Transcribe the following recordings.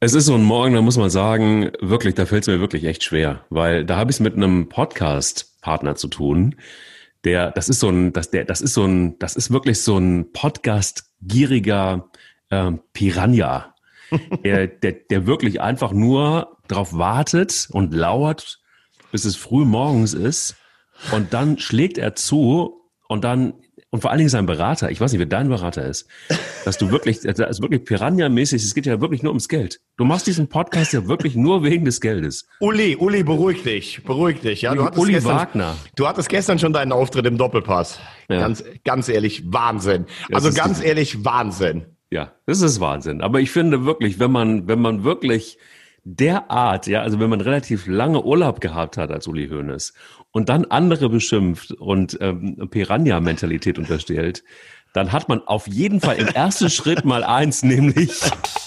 Es ist so ein Morgen, da muss man sagen, wirklich, da fällt es mir wirklich echt schwer, weil da habe ich es mit einem Podcast-Partner zu tun, der, das ist so ein, das, der, das ist so ein, das ist wirklich so ein Podcast-gieriger ähm, Piranha, der, der, der wirklich einfach nur darauf wartet und lauert, bis es früh morgens ist und dann schlägt er zu und dann und vor allen Dingen sein Berater, ich weiß nicht, wer dein Berater ist, dass du wirklich, das ist wirklich Piranha-mäßig, es geht ja wirklich nur ums Geld. Du machst diesen Podcast ja wirklich nur wegen des Geldes. Uli, Uli, beruhig dich, beruhig dich. Ja, du hattest Uli gestern, Wagner. Du hattest gestern schon deinen Auftritt im Doppelpass. Ja. Ganz, ganz ehrlich, Wahnsinn. Also ganz ehrlich, Wahnsinn. Ja, das ist Wahnsinn. Aber ich finde wirklich, wenn man, wenn man wirklich derart, ja, also wenn man relativ lange Urlaub gehabt hat als Uli Hoeneß und dann andere beschimpft und ähm, Piranha-Mentalität unterstellt, dann hat man auf jeden Fall im ersten Schritt mal eins, nämlich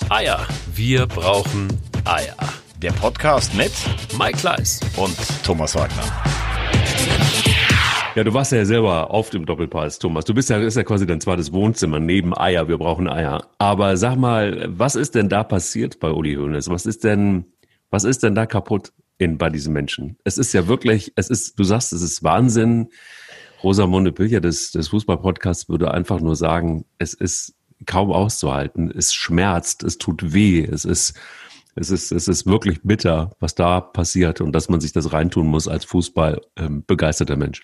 Eier. Wir brauchen Eier. Der Podcast mit Mike Kleiss und Thomas Wagner. Ja, du warst ja selber oft im Doppelpass, Thomas. Du bist ja, ist ja quasi dein zweites Wohnzimmer neben Eier. Wir brauchen Eier. Aber sag mal, was ist denn da passiert bei Uli Hoeneß? Was ist denn, was ist denn da kaputt in, bei diesen Menschen? Es ist ja wirklich, es ist, du sagst, es ist Wahnsinn. Rosamunde Pilcher des, des Fußballpodcasts würde einfach nur sagen, es ist kaum auszuhalten. Es schmerzt, es tut weh, es ist, es ist, es ist wirklich bitter, was da passiert und dass man sich das reintun muss als Fußball ähm, begeisterter Mensch.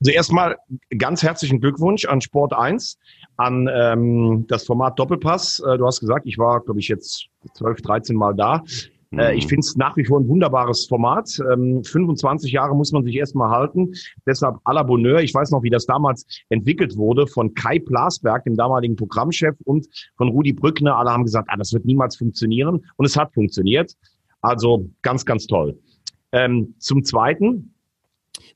Also erstmal ganz herzlichen Glückwunsch an Sport 1, an ähm, das Format Doppelpass. Äh, du hast gesagt, ich war, glaube ich, jetzt 12, 13 Mal da. Äh, ich mhm. finde es nach wie vor ein wunderbares Format. Ähm, 25 Jahre muss man sich erstmal halten. Deshalb à la Bonheur. Ich weiß noch, wie das damals entwickelt wurde von Kai Plasberg, dem damaligen Programmchef, und von Rudi Brückner. Alle haben gesagt, ah, das wird niemals funktionieren. Und es hat funktioniert. Also ganz, ganz toll. Ähm, zum Zweiten,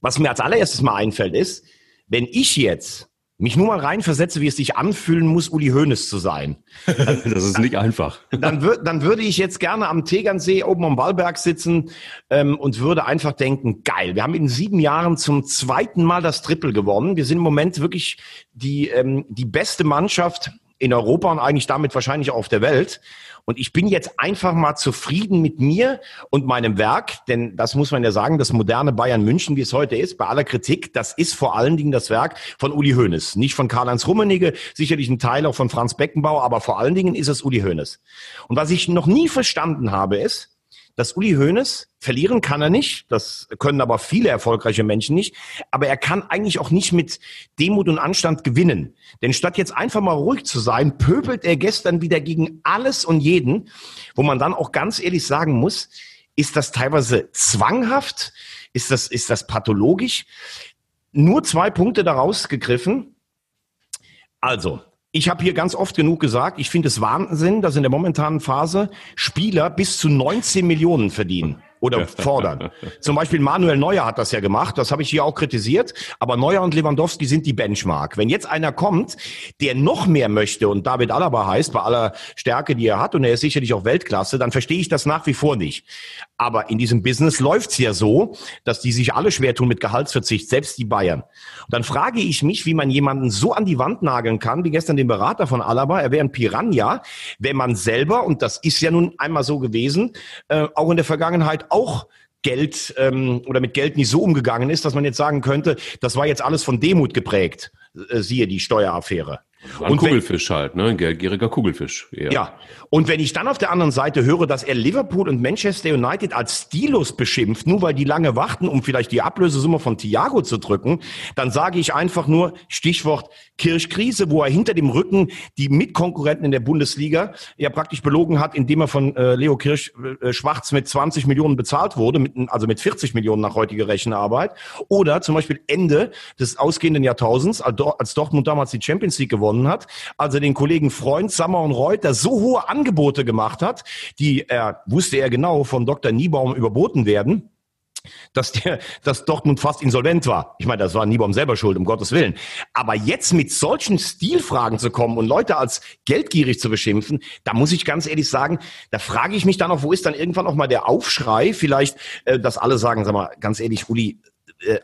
was mir als allererstes mal einfällt, ist, wenn ich jetzt mich nur mal reinversetze, wie es sich anfühlen muss, Uli Hoeneß zu sein. Das ist nicht einfach. Dann, würd, dann würde ich jetzt gerne am Tegernsee oben am Wallberg sitzen ähm, und würde einfach denken, geil, wir haben in sieben Jahren zum zweiten Mal das Triple gewonnen. Wir sind im Moment wirklich die, ähm, die beste Mannschaft in Europa und eigentlich damit wahrscheinlich auch auf der Welt. Und ich bin jetzt einfach mal zufrieden mit mir und meinem Werk, denn das muss man ja sagen, das moderne Bayern München, wie es heute ist, bei aller Kritik, das ist vor allen Dingen das Werk von Uli Hoeneß. Nicht von Karl-Heinz Rummenigge, sicherlich ein Teil auch von Franz Beckenbauer, aber vor allen Dingen ist es Uli Hoeneß. Und was ich noch nie verstanden habe, ist, dass Uli Hoeneß, verlieren kann er nicht, das können aber viele erfolgreiche Menschen nicht, aber er kann eigentlich auch nicht mit Demut und Anstand gewinnen. Denn statt jetzt einfach mal ruhig zu sein, pöbelt er gestern wieder gegen alles und jeden, wo man dann auch ganz ehrlich sagen muss, ist das teilweise zwanghaft? Ist das, ist das pathologisch? Nur zwei Punkte daraus gegriffen. Also, ich habe hier ganz oft genug gesagt, ich finde es Wahnsinn, dass in der momentanen Phase Spieler bis zu 19 Millionen verdienen oder fordern. Zum Beispiel Manuel Neuer hat das ja gemacht, das habe ich hier auch kritisiert, aber Neuer und Lewandowski sind die Benchmark. Wenn jetzt einer kommt, der noch mehr möchte und David Alaba heißt, bei aller Stärke, die er hat, und er ist sicherlich auch Weltklasse, dann verstehe ich das nach wie vor nicht. Aber in diesem Business läuft's ja so, dass die sich alle schwer tun mit Gehaltsverzicht, selbst die Bayern. Und dann frage ich mich, wie man jemanden so an die Wand nageln kann, wie gestern den Berater von Alaba, er wäre ein Piranha, wenn man selber, und das ist ja nun einmal so gewesen, äh, auch in der Vergangenheit auch Geld ähm, oder mit Geld nicht so umgegangen ist, dass man jetzt sagen könnte, das war jetzt alles von Demut geprägt. Äh, siehe die Steueraffäre. Ein und Kugelfisch wenn, halt, ne? Ein gieriger Kugelfisch. Eher. Ja. Und wenn ich dann auf der anderen Seite höre, dass er Liverpool und Manchester United als Stilos beschimpft, nur weil die lange warten, um vielleicht die Ablösesumme von Thiago zu drücken, dann sage ich einfach nur Stichwort Kirchkrise, wo er hinter dem Rücken die Mitkonkurrenten in der Bundesliga ja praktisch belogen hat, indem er von äh, Leo Kirch äh, Schwarz mit 20 Millionen bezahlt wurde, mit, also mit 40 Millionen nach heutiger Rechenarbeit. Oder zum Beispiel Ende des ausgehenden Jahrtausends, als Dortmund damals die Champions League gewonnen gewonnen hat, als er den Kollegen Freund, Sammer und Reuter so hohe Angebote gemacht hat, die er, wusste er genau, von Dr. Niebaum überboten werden, dass der, dass Dortmund fast insolvent war. Ich meine, das war Niebaum selber schuld, um Gottes Willen. Aber jetzt mit solchen Stilfragen zu kommen und Leute als geldgierig zu beschimpfen, da muss ich ganz ehrlich sagen, da frage ich mich dann auch, wo ist dann irgendwann auch mal der Aufschrei? Vielleicht, äh, dass alle sagen, sag mal, ganz ehrlich, Uli, äh,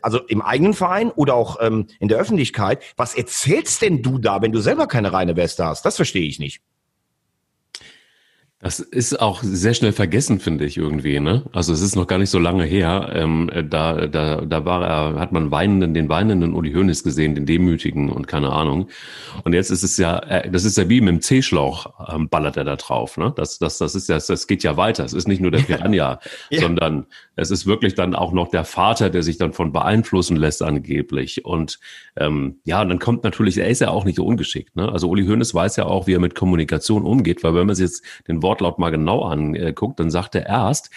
also im eigenen Verein oder auch ähm, in der Öffentlichkeit, was erzählst denn du da, wenn du selber keine reine Weste hast? Das verstehe ich nicht. Das ist auch sehr schnell vergessen, finde ich irgendwie. Ne? Also es ist noch gar nicht so lange her. Ähm, da, da, da war er, hat man weinenden, den weinenden Uli Hoeneß gesehen, den demütigen und keine Ahnung. Und jetzt ist es ja, äh, das ist ja wie mit dem C-Schlauch, ähm, ballert er da drauf. Ne? Das, das, das ist ja, das geht ja weiter. Es ist nicht nur der Piranha, ja. sondern es ist wirklich dann auch noch der Vater, der sich dann von beeinflussen lässt angeblich. Und ähm, ja, und dann kommt natürlich, er ist ja auch nicht so ungeschickt. Ne? Also Uli Hoeneß weiß ja auch, wie er mit Kommunikation umgeht, weil wenn man sich jetzt den Wortlaut mal genau anguckt, dann sagt er erst,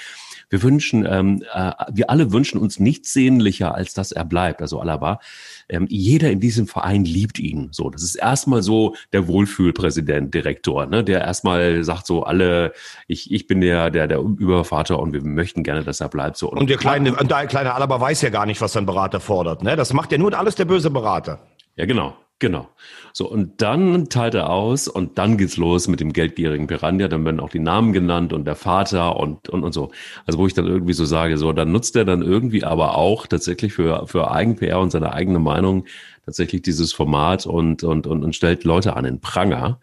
wir wünschen, ähm, äh, wir alle wünschen uns nichts sehnlicher, als dass er bleibt. Also Alaba, ähm, jeder in diesem Verein liebt ihn. So, das ist erstmal so der Wohlfühlpräsident, Direktor, ne, der erstmal sagt so alle, ich, ich bin der, der, der Übervater und wir möchten gerne, dass er bleibt. So und, und der kleine, und der kleine Alaba weiß ja gar nicht, was sein Berater fordert. Ne, das macht ja nur alles der böse Berater. Ja, genau. Genau. So, und dann teilt er aus und dann geht's los mit dem geldgierigen Piranha. Dann werden auch die Namen genannt und der Vater und, und, und so. Also, wo ich dann irgendwie so sage, so, dann nutzt er dann irgendwie aber auch tatsächlich für, für Eigen-PR und seine eigene Meinung tatsächlich dieses Format und, und, und, und stellt Leute an den Pranger.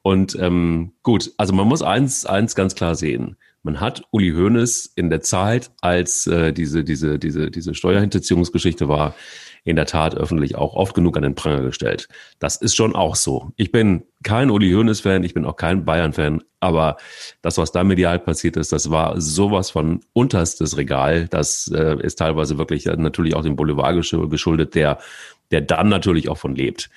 Und ähm, gut, also man muss eins, eins ganz klar sehen. Man hat Uli Hoeneß in der Zeit, als äh, diese, diese, diese, diese Steuerhinterziehungsgeschichte war, in der Tat öffentlich auch oft genug an den Pranger gestellt. Das ist schon auch so. Ich bin kein Uli Hoeneß-Fan, ich bin auch kein Bayern-Fan, aber das, was da medial passiert ist, das war sowas von unterstes Regal. Das äh, ist teilweise wirklich natürlich auch dem Boulevard geschuldet, der, der dann natürlich auch von lebt.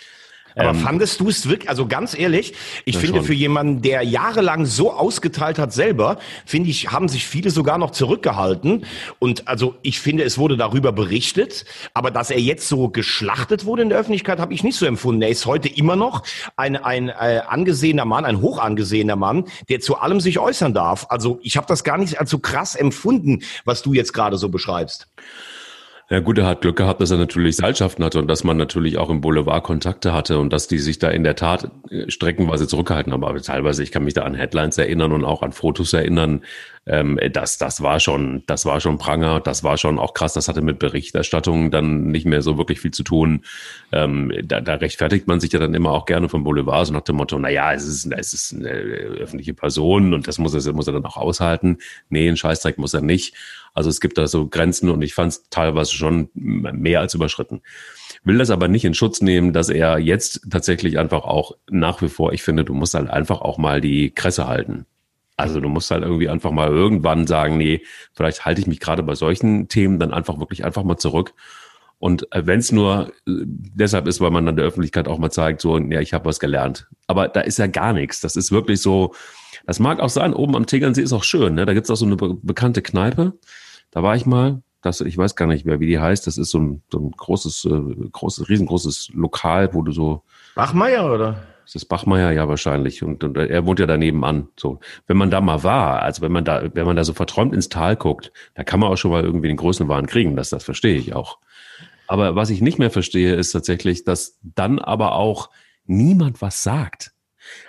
Aber ähm, fandest du es wirklich, also ganz ehrlich, ich finde schon. für jemanden, der jahrelang so ausgeteilt hat selber, finde ich, haben sich viele sogar noch zurückgehalten. Und also ich finde, es wurde darüber berichtet, aber dass er jetzt so geschlachtet wurde in der Öffentlichkeit, habe ich nicht so empfunden. Er ist heute immer noch ein, ein äh, angesehener Mann, ein hoch angesehener Mann, der zu allem sich äußern darf. Also ich habe das gar nicht als so krass empfunden, was du jetzt gerade so beschreibst. Ja gut, er hat Glück gehabt, dass er natürlich Seilschaften hatte und dass man natürlich auch im Boulevard Kontakte hatte und dass die sich da in der Tat äh, streckenweise zurückgehalten haben. Aber teilweise, ich kann mich da an Headlines erinnern und auch an Fotos erinnern. Ähm, das, das war schon, das war schon Pranger, das war schon auch krass. Das hatte mit Berichterstattung dann nicht mehr so wirklich viel zu tun. Ähm, da, da rechtfertigt man sich ja dann immer auch gerne vom Boulevard so nach dem Motto, na ja, es ist, es ist eine öffentliche Person und das muss er, muss er dann auch aushalten. Nee, ein Scheißdreck muss er nicht. Also es gibt da so Grenzen und ich fand es teilweise schon mehr als überschritten. Will das aber nicht in Schutz nehmen, dass er jetzt tatsächlich einfach auch nach wie vor, ich finde, du musst halt einfach auch mal die Kresse halten. Also du musst halt irgendwie einfach mal irgendwann sagen, nee, vielleicht halte ich mich gerade bei solchen Themen dann einfach wirklich einfach mal zurück. Und wenn es nur äh, deshalb ist, weil man dann der Öffentlichkeit auch mal zeigt, so, ja, ich habe was gelernt. Aber da ist ja gar nichts. Das ist wirklich so, das mag auch sein, oben am Tegernsee ist auch schön. Ne? Da gibt's auch so eine be bekannte Kneipe. Da war ich mal. Das, ich weiß gar nicht mehr, wie die heißt. Das ist so ein, so ein großes, äh, großes, riesengroßes Lokal, wo du so. Bachmeier, oder? Das ist Bachmeier, ja, wahrscheinlich. Und, und er wohnt ja daneben an. So. Wenn man da mal war, also wenn man da, wenn man da so verträumt ins Tal guckt, da kann man auch schon mal irgendwie den Größenwahn kriegen. Das, das verstehe ich auch. Aber was ich nicht mehr verstehe, ist tatsächlich, dass dann aber auch niemand was sagt.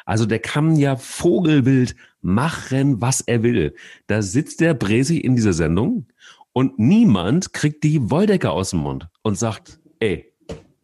Also der kann ja Vogelwild machen, was er will. Da sitzt der Bresi in dieser Sendung und niemand kriegt die Wolldecke aus dem Mund und sagt, ey,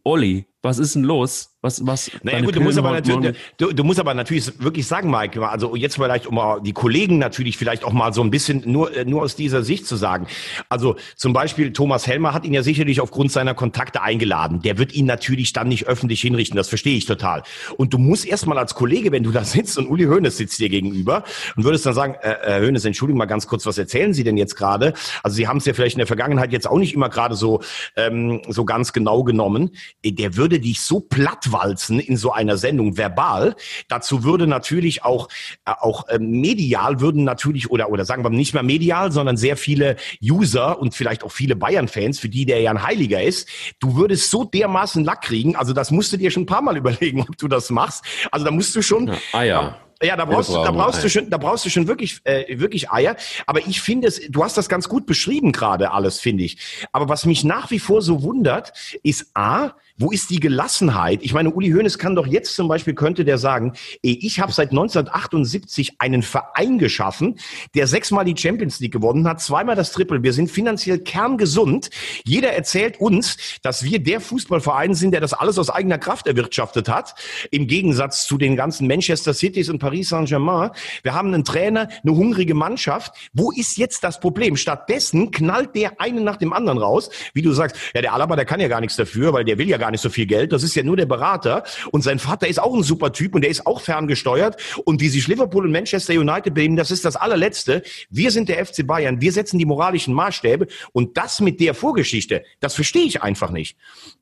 Olli, was ist denn los? Was, was? Naja, gut, du musst, aber natürlich, du, du, musst aber natürlich wirklich sagen, Mike, also jetzt vielleicht, um die Kollegen natürlich vielleicht auch mal so ein bisschen nur, äh, nur aus dieser Sicht zu sagen. Also zum Beispiel Thomas Helmer hat ihn ja sicherlich aufgrund seiner Kontakte eingeladen. Der wird ihn natürlich dann nicht öffentlich hinrichten, das verstehe ich total. Und du musst erstmal als Kollege, wenn du da sitzt und Uli Hoeneß sitzt dir gegenüber und würdest dann sagen, äh, Herr Hoeneß, entschuldigen mal ganz kurz, was erzählen Sie denn jetzt gerade? Also Sie haben es ja vielleicht in der Vergangenheit jetzt auch nicht immer gerade so, ähm, so ganz genau genommen. Der würde dich so platt plattwalzen in so einer Sendung verbal. Dazu würde natürlich auch, äh, auch äh, medial würden natürlich, oder, oder sagen wir nicht mehr medial, sondern sehr viele User und vielleicht auch viele Bayern-Fans, für die der ja ein Heiliger ist, du würdest so dermaßen Lack kriegen, also das musst du dir schon ein paar Mal überlegen, ob du das machst. Also da musst du schon. Ja, ah ja. Ja, da brauchst, du, da brauchst du schon, da brauchst du schon wirklich, äh, wirklich Eier. Aber ich finde es, du hast das ganz gut beschrieben gerade alles, finde ich. Aber was mich nach wie vor so wundert, ist A, Wo ist die Gelassenheit? Ich meine, Uli Hoeneß kann doch jetzt zum Beispiel, könnte der sagen, ich habe seit 1978 einen Verein geschaffen, der sechsmal die Champions League gewonnen hat, zweimal das Triple. Wir sind finanziell kerngesund. Jeder erzählt uns, dass wir der Fußballverein sind, der das alles aus eigener Kraft erwirtschaftet hat. Im Gegensatz zu den ganzen Manchester Cities und Paris Saint-Germain. Wir haben einen Trainer, eine hungrige Mannschaft. Wo ist jetzt das Problem? Stattdessen knallt der einen nach dem anderen raus. Wie du sagst, ja, der Alaba, der kann ja gar nichts dafür, weil der will ja gar nicht so viel Geld. Das ist ja nur der Berater. Und sein Vater ist auch ein super Typ und der ist auch ferngesteuert. Und wie sich Liverpool und Manchester United benehmen, das ist das allerletzte. Wir sind der FC Bayern. Wir setzen die moralischen Maßstäbe. Und das mit der Vorgeschichte, das verstehe ich einfach nicht.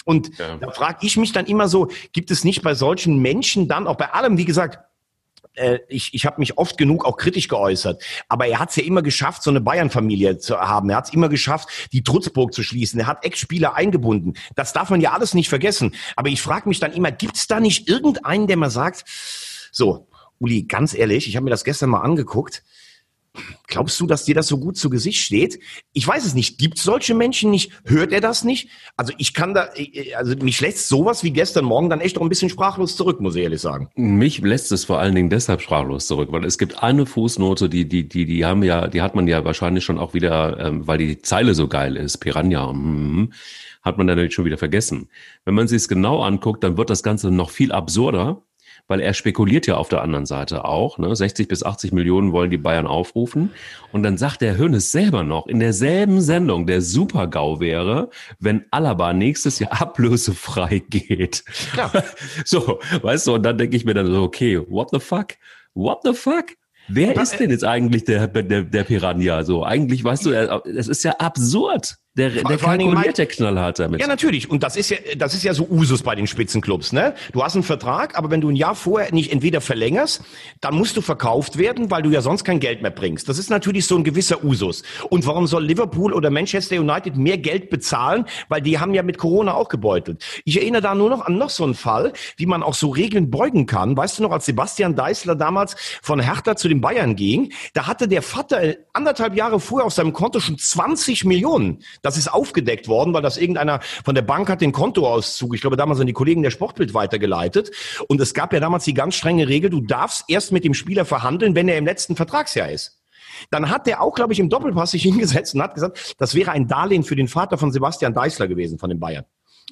Und ja. da frage ich mich dann immer so, gibt es nicht bei solchen Menschen dann, auch bei allem, wie gesagt, äh, ich, ich habe mich oft genug auch kritisch geäußert, aber er hat es ja immer geschafft, so eine Bayern-Familie zu haben. Er hat es immer geschafft, die Trutzburg zu schließen. Er hat Ex-Spieler eingebunden. Das darf man ja alles nicht vergessen. Aber ich frage mich dann immer, gibt es da nicht irgendeinen, der mal sagt, so, Uli, ganz ehrlich, ich habe mir das gestern mal angeguckt, Glaubst du, dass dir das so gut zu Gesicht steht? Ich weiß es nicht. Gibt es solche Menschen nicht? Hört er das nicht? Also ich kann da, also mich lässt sowas wie gestern Morgen dann echt auch ein bisschen sprachlos zurück, muss ich ehrlich sagen. Mich lässt es vor allen Dingen deshalb sprachlos zurück, weil es gibt eine Fußnote, die, die, die, die haben ja, die hat man ja wahrscheinlich schon auch wieder, ähm, weil die Zeile so geil ist, Piranha, mm, hat man dann schon wieder vergessen. Wenn man sich es genau anguckt, dann wird das Ganze noch viel absurder weil er spekuliert ja auf der anderen Seite auch. Ne? 60 bis 80 Millionen wollen die Bayern aufrufen. Und dann sagt der Hönes selber noch in derselben Sendung, der Super-GAU wäre, wenn Alaba nächstes Jahr ablösefrei geht. Ja. So, weißt du, und dann denke ich mir dann so, okay, what the fuck? What the fuck? Wer ist denn jetzt eigentlich der, der, der Piranha? So, eigentlich, weißt du, es ist ja absurd. Der, der vor kalkuliert der knallhart damit. Ja, natürlich. Und das ist ja, das ist ja so Usus bei den Spitzenclubs, ne? Du hast einen Vertrag, aber wenn du ein Jahr vorher nicht entweder verlängerst, dann musst du verkauft werden, weil du ja sonst kein Geld mehr bringst. Das ist natürlich so ein gewisser Usus. Und warum soll Liverpool oder Manchester United mehr Geld bezahlen? Weil die haben ja mit Corona auch gebeutelt. Ich erinnere da nur noch an noch so einen Fall, wie man auch so Regeln beugen kann. Weißt du noch, als Sebastian Deißler damals von Hertha zu den Bayern ging, da hatte der Vater anderthalb Jahre vorher auf seinem Konto schon 20 Millionen. Das ist aufgedeckt worden, weil das irgendeiner von der Bank hat den Kontoauszug, ich glaube damals an die Kollegen der Sportbild weitergeleitet. Und es gab ja damals die ganz strenge Regel, du darfst erst mit dem Spieler verhandeln, wenn er im letzten Vertragsjahr ist. Dann hat der auch, glaube ich, im Doppelpass sich hingesetzt und hat gesagt, das wäre ein Darlehen für den Vater von Sebastian Deißler gewesen, von den Bayern.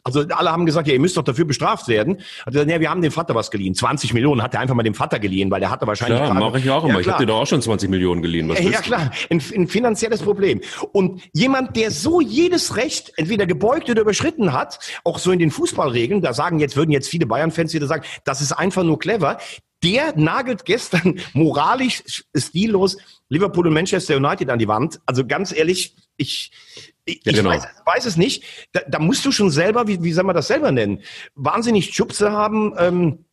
Also alle haben gesagt, ja, ihr müsst doch dafür bestraft werden. Hat gesagt, ja, wir haben dem Vater was geliehen. 20 Millionen hat er einfach mal dem Vater geliehen, weil der hatte wahrscheinlich. Ja, mache ich auch immer. Ja, ich habe dir doch auch schon 20 Millionen geliehen. Was ja, klar, ein, ein finanzielles Problem. Und jemand, der so jedes Recht entweder gebeugt oder überschritten hat, auch so in den Fußballregeln, da sagen jetzt, würden jetzt viele Bayern-Fans wieder sagen, das ist einfach nur clever. Der nagelt gestern moralisch stillos Liverpool und Manchester United an die Wand. Also ganz ehrlich, ich, ich, ja, genau. weiß, weiß, es nicht. Da, da, musst du schon selber, wie, wie soll man das selber nennen, wahnsinnig Schubse haben, ähm,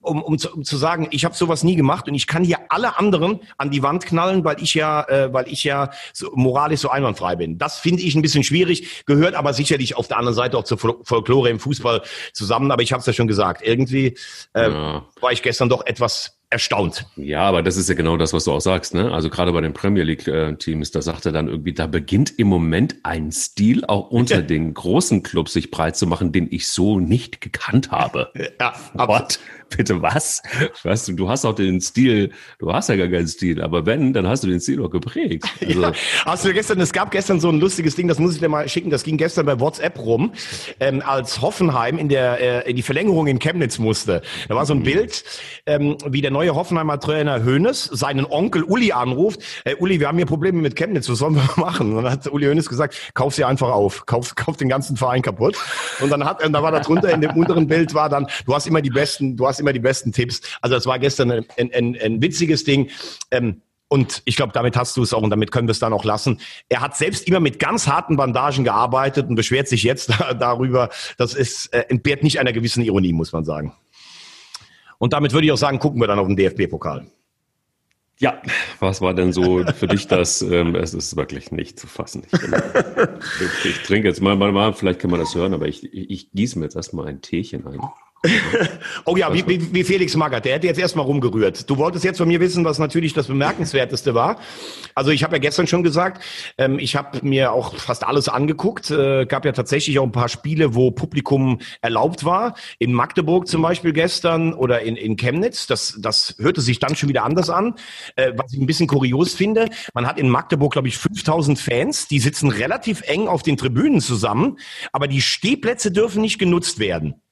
um, um, zu, um zu sagen, ich habe sowas nie gemacht und ich kann hier alle anderen an die Wand knallen, weil ich ja, äh, weil ich ja so, moralisch so einwandfrei bin. Das finde ich ein bisschen schwierig, gehört aber sicherlich auf der anderen Seite auch zur Folklore im Fußball zusammen. Aber ich habe es ja schon gesagt, irgendwie äh, ja. war ich gestern doch etwas erstaunt. Ja, aber das ist ja genau das, was du auch sagst. Ne? Also gerade bei den Premier League-Teams, da sagt er dann irgendwie, da beginnt im Moment ein Stil auch unter den großen Clubs sich breit zu machen, den ich so nicht gekannt habe. Ja, What? Bitte was? Weißt du, du hast auch den Stil, du hast ja gar keinen Stil, aber wenn, dann hast du den Stil auch geprägt. Also, ja, hast du gestern, es gab gestern so ein lustiges Ding, das muss ich dir mal schicken, das ging gestern bei WhatsApp rum, ähm, als Hoffenheim in der äh, in die Verlängerung in Chemnitz musste. Da war so ein mhm. Bild, ähm, wie der neue Hoffenheimer Trainer Hoeneß seinen Onkel Uli anruft. Hey, Uli, wir haben hier Probleme mit Chemnitz, was sollen wir machen? Und dann hat Uli Hoeneß gesagt, kauf sie einfach auf, kauf, kauf den ganzen Verein kaputt. Und dann hat, und da war da drunter in dem unteren Bild war dann, du hast immer die besten, du hast immer die besten Tipps. Also das war gestern ein, ein, ein, ein witziges Ding. Ähm, und ich glaube, damit hast du es auch und damit können wir es dann auch lassen. Er hat selbst immer mit ganz harten Bandagen gearbeitet und beschwert sich jetzt darüber. Das ist, äh, entbehrt nicht einer gewissen Ironie, muss man sagen. Und damit würde ich auch sagen, gucken wir dann auf den DFB-Pokal. Ja, was war denn so für dich das? Ähm, es ist wirklich nicht zu fassen. Ich, ich, ich trinke jetzt mal, mal, mal, vielleicht kann man das hören, aber ich, ich, ich gieße mir jetzt erstmal ein Teechen ein. oh ja, wie, wie, wie Felix Magath, der hätte jetzt erstmal rumgerührt. Du wolltest jetzt von mir wissen, was natürlich das Bemerkenswerteste war. Also ich habe ja gestern schon gesagt, ähm, ich habe mir auch fast alles angeguckt. Äh, gab ja tatsächlich auch ein paar Spiele, wo Publikum erlaubt war. In Magdeburg zum Beispiel gestern oder in, in Chemnitz. Das, das hörte sich dann schon wieder anders an. Äh, was ich ein bisschen kurios finde, man hat in Magdeburg, glaube ich, 5000 Fans. Die sitzen relativ eng auf den Tribünen zusammen, aber die Stehplätze dürfen nicht genutzt werden.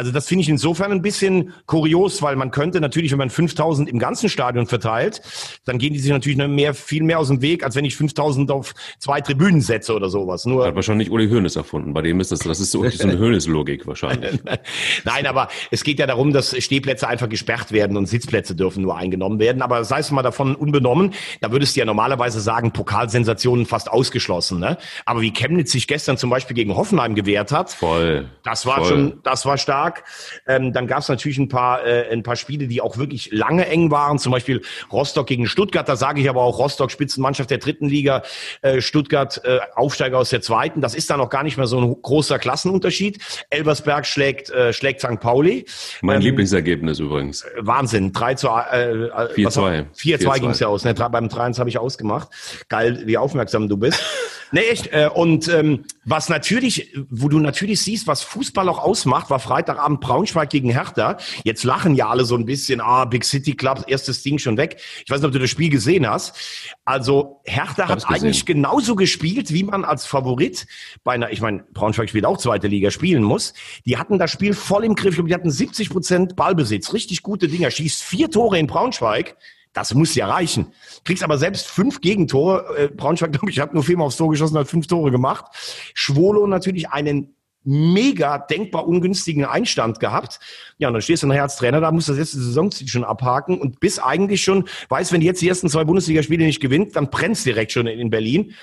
Also das finde ich insofern ein bisschen kurios, weil man könnte natürlich, wenn man 5000 im ganzen Stadion verteilt, dann gehen die sich natürlich noch mehr, viel mehr aus dem Weg, als wenn ich 5000 auf zwei Tribünen setze oder sowas. Nur Hat wahrscheinlich Uli Hoeneß erfunden. Bei dem ist das, das ist so, so eine Hoeneß-Logik wahrscheinlich. Nein, aber es geht ja darum, dass Stehplätze einfach gesperrt werden und Sitzplätze dürfen nur eingenommen werden. Aber sei es mal davon unbenommen, da würdest du ja normalerweise sagen, Pokalsensationen fast ausgeschlossen. Ne? Aber wie Chemnitz sich gestern zum Beispiel gegen Hoffenheim gewehrt hat, voll, das war voll. schon, das war stark stark. Ähm, dann gab es natürlich ein paar, äh, ein paar Spiele, die auch wirklich lange eng waren. Zum Beispiel Rostock gegen Stuttgart. Da sage ich aber auch Rostock Spitzenmannschaft der dritten Liga, äh, Stuttgart äh, Aufsteiger aus der zweiten. Das ist dann auch gar nicht mehr so ein großer Klassenunterschied. Elversberg schlägt, äh, schlägt St. Pauli. Mein ähm, Lieblingsergebnis übrigens. Wahnsinn. 3 zu äh, 4-2. 4-2 ging es ja aus. Ne? Beim 3 habe ich ausgemacht. Geil, wie aufmerksam du bist. nee, echt. Äh, und ähm, was natürlich, wo du natürlich siehst, was Fußball auch ausmacht, war Freitagabend Braunschweig gegen Hertha. Jetzt lachen ja alle so ein bisschen, ah, Big City Club, erstes Ding schon weg. Ich weiß nicht, ob du das Spiel gesehen hast. Also Hertha hat gesehen. eigentlich genauso gespielt, wie man als Favorit bei einer, ich meine, Braunschweig spielt auch zweite Liga, spielen muss. Die hatten das Spiel voll im Griff. Die hatten 70 Prozent Ballbesitz, richtig gute Dinger. Schießt vier Tore in Braunschweig. Das muss ja reichen. Kriegst aber selbst fünf Gegentore. Äh, Braunschweig, glaube ich, hat nur viermal aufs Tor geschossen, hat fünf Tore gemacht. Schwolo natürlich einen mega denkbar ungünstigen Einstand gehabt. Ja, und dann stehst du nachher als Trainer da, musst das letzte Saisonziel schon abhaken und bis eigentlich schon weiß, wenn du jetzt die ersten zwei Bundesligaspiele nicht gewinnt, dann brennst direkt schon in Berlin.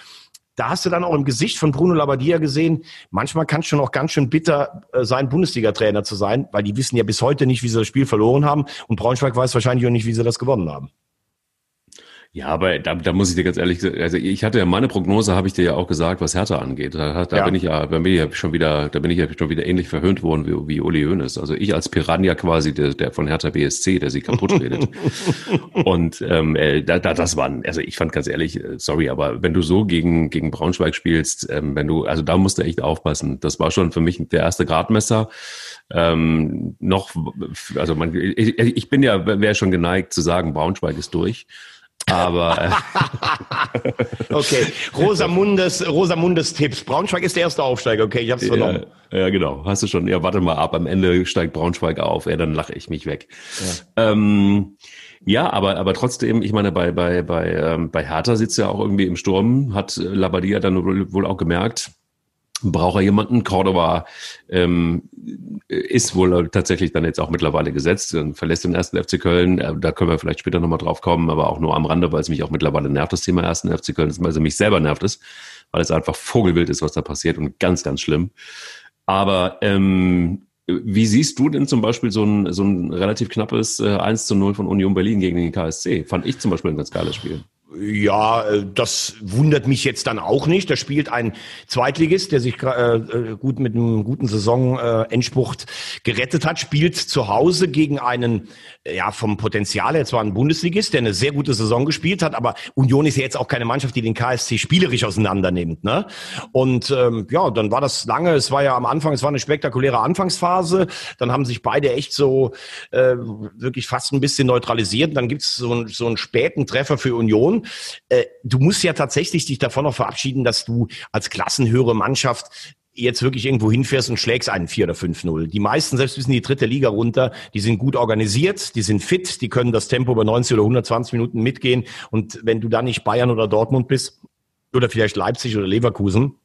Da hast du dann auch im Gesicht von Bruno Labbadia gesehen, manchmal kann es schon auch ganz schön bitter äh, sein, Bundesliga-Trainer zu sein, weil die wissen ja bis heute nicht, wie sie das Spiel verloren haben und Braunschweig weiß wahrscheinlich auch nicht, wie sie das gewonnen haben. Ja, aber da, da muss ich dir ganz ehrlich sagen, also ich hatte ja meine Prognose, habe ich dir ja auch gesagt, was Hertha angeht. Da, da ja. bin ich ja, da bin ich ja schon wieder, da bin ich ja schon wieder ähnlich verhöhnt worden wie, wie Uli Hoeneß. Also ich als Piranha quasi, der, der von Hertha BSC, der sie kaputt redet. Und ähm, äh, da, da, das waren, also ich fand ganz ehrlich, äh, sorry, aber wenn du so gegen gegen Braunschweig spielst, ähm, wenn du, also da musst du echt aufpassen. Das war schon für mich der erste Gradmesser. Ähm, noch, also man, ich, ich bin ja, wäre schon geneigt zu sagen, Braunschweig ist durch. Aber äh okay, Rosamundes, Rosamundes Tipps. Braunschweig ist der erste Aufsteiger. Okay, ich habe es vernommen. Ja, ja, genau. Hast du schon. Ja, warte mal ab. Am Ende steigt Braunschweig auf. Ja, dann lache ich mich weg. Ja. Ähm, ja, aber aber trotzdem, ich meine, bei bei bei ähm, bei Hertha sitzt ja auch irgendwie im Sturm. Hat Labadia dann wohl auch gemerkt braucht er jemanden. Cordoba ähm, ist wohl tatsächlich dann jetzt auch mittlerweile gesetzt und verlässt den ersten FC Köln. Äh, da können wir vielleicht später nochmal drauf kommen, aber auch nur am Rande, weil es mich auch mittlerweile nervt, das Thema ersten FC Köln, weil es mich selber nervt ist, weil es einfach vogelwild ist, was da passiert und ganz, ganz schlimm. Aber ähm, wie siehst du denn zum Beispiel so ein, so ein relativ knappes äh, 1 zu 0 von Union Berlin gegen den KSC? Fand ich zum Beispiel ein ganz geiles Spiel. Ja, äh, das wundert mich jetzt dann auch nicht. Da spielt ein Zweitligist, der sich äh, äh, gut mit einem guten Saison-Endspruch gerettet hat, spielt zu Hause gegen einen, ja, vom Potenzial her zwar ein Bundesligist, der eine sehr gute Saison gespielt hat, aber Union ist ja jetzt auch keine Mannschaft, die den KSC spielerisch auseinandernimmt. Ne? Und ähm, ja, dann war das lange, es war ja am Anfang, es war eine spektakuläre Anfangsphase, dann haben sich beide echt so äh, wirklich fast ein bisschen neutralisiert. Dann gibt's so, so einen späten Treffer für Union äh, du musst ja tatsächlich dich davon noch verabschieden, dass du als klassenhöhere Mannschaft jetzt wirklich irgendwo hinfährst und schlägst einen 4 oder 5-0. Die meisten, selbst bis in die dritte Liga runter, die sind gut organisiert, die sind fit, die können das Tempo über 90 oder 120 Minuten mitgehen. Und wenn du dann nicht Bayern oder Dortmund bist, oder vielleicht Leipzig oder Leverkusen,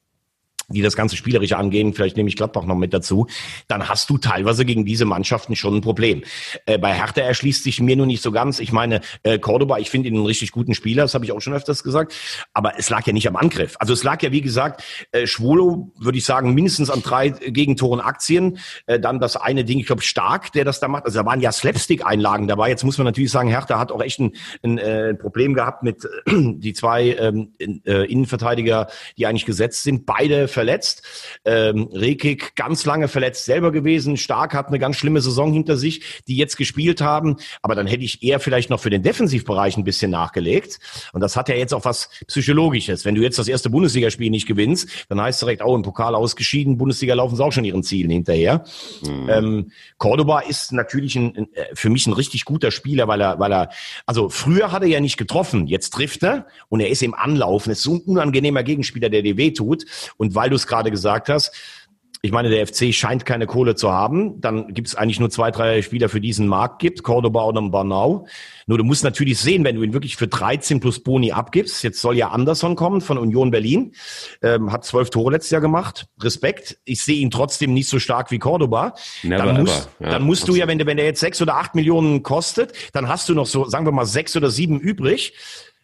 die das ganze Spielerische angehen, vielleicht nehme ich Gladbach noch mit dazu, dann hast du teilweise gegen diese Mannschaften schon ein Problem. Äh, bei Hertha erschließt sich mir nur nicht so ganz. Ich meine, äh, Cordoba, ich finde ihn einen richtig guten Spieler, das habe ich auch schon öfters gesagt, aber es lag ja nicht am Angriff. Also es lag ja, wie gesagt, äh, Schwolo, würde ich sagen, mindestens an drei Gegentoren Aktien. Äh, dann das eine Ding, ich glaube, Stark, der das da macht. Also da waren ja Slapstick-Einlagen dabei. Jetzt muss man natürlich sagen, Hertha hat auch echt ein, ein äh, Problem gehabt mit äh, die zwei ähm, äh, Innenverteidiger, die eigentlich gesetzt sind. Beide ver verletzt. Ähm, Rekik ganz lange verletzt selber gewesen. Stark hat eine ganz schlimme Saison hinter sich, die jetzt gespielt haben. Aber dann hätte ich eher vielleicht noch für den Defensivbereich ein bisschen nachgelegt. Und das hat ja jetzt auch was Psychologisches. Wenn du jetzt das erste Bundesligaspiel nicht gewinnst, dann heißt es direkt, oh, im Pokal ausgeschieden, Bundesliga laufen sie auch schon ihren Zielen hinterher. Mhm. Ähm, Cordoba ist natürlich ein, äh, für mich ein richtig guter Spieler, weil er, weil er, also früher hat er ja nicht getroffen, jetzt trifft er und er ist im Anlaufen. ist so ein unangenehmer Gegenspieler, der dir wehtut. Und weil du es gerade gesagt hast, ich meine, der FC scheint keine Kohle zu haben. Dann gibt es eigentlich nur zwei, drei Spieler, für diesen Markt gibt, Cordoba oder Banau. Nur du musst natürlich sehen, wenn du ihn wirklich für 13 plus Boni abgibst. Jetzt soll ja Anderson kommen von Union Berlin. Ähm, hat zwölf Tore letztes Jahr gemacht. Respekt. Ich sehe ihn trotzdem nicht so stark wie Cordoba. Never dann musst, ja, dann musst du ja, wenn der, wenn der jetzt sechs oder acht Millionen kostet, dann hast du noch so, sagen wir mal, sechs oder sieben übrig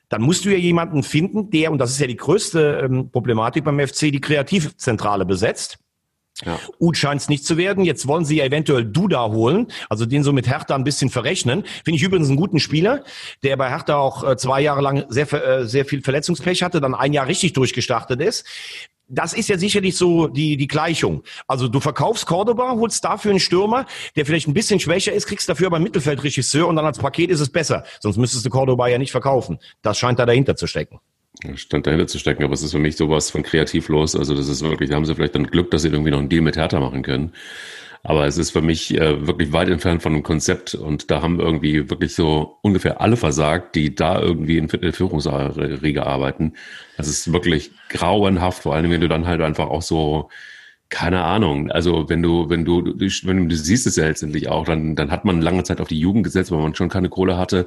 dann musst du ja jemanden finden, der, und das ist ja die größte ähm, Problematik beim FC, die Kreativzentrale besetzt. Ja. Ut scheint es nicht zu werden. Jetzt wollen sie ja eventuell Duda holen, also den so mit Hertha ein bisschen verrechnen. Finde ich übrigens einen guten Spieler, der bei Hertha auch äh, zwei Jahre lang sehr, äh, sehr viel Verletzungspech hatte, dann ein Jahr richtig durchgestartet ist. Das ist ja sicherlich so die, die Gleichung. Also du verkaufst Cordoba, holst dafür einen Stürmer, der vielleicht ein bisschen schwächer ist, kriegst dafür aber einen Mittelfeldregisseur und dann als Paket ist es besser. Sonst müsstest du Cordoba ja nicht verkaufen. Das scheint da dahinter zu stecken stand dahinter zu stecken, aber es ist für mich sowas von kreativlos. Also das ist wirklich, da haben sie vielleicht dann Glück, dass sie irgendwie noch einen Deal mit Hertha machen können. Aber es ist für mich äh, wirklich weit entfernt von einem Konzept und da haben irgendwie wirklich so ungefähr alle versagt, die da irgendwie in Führungsriege arbeiten. Das ist wirklich grauenhaft, vor allem wenn du dann halt einfach auch so keine Ahnung. Also wenn du, wenn du, wenn du, du siehst es ja letztendlich auch, dann, dann hat man lange Zeit auf die Jugend gesetzt, weil man schon keine Kohle hatte.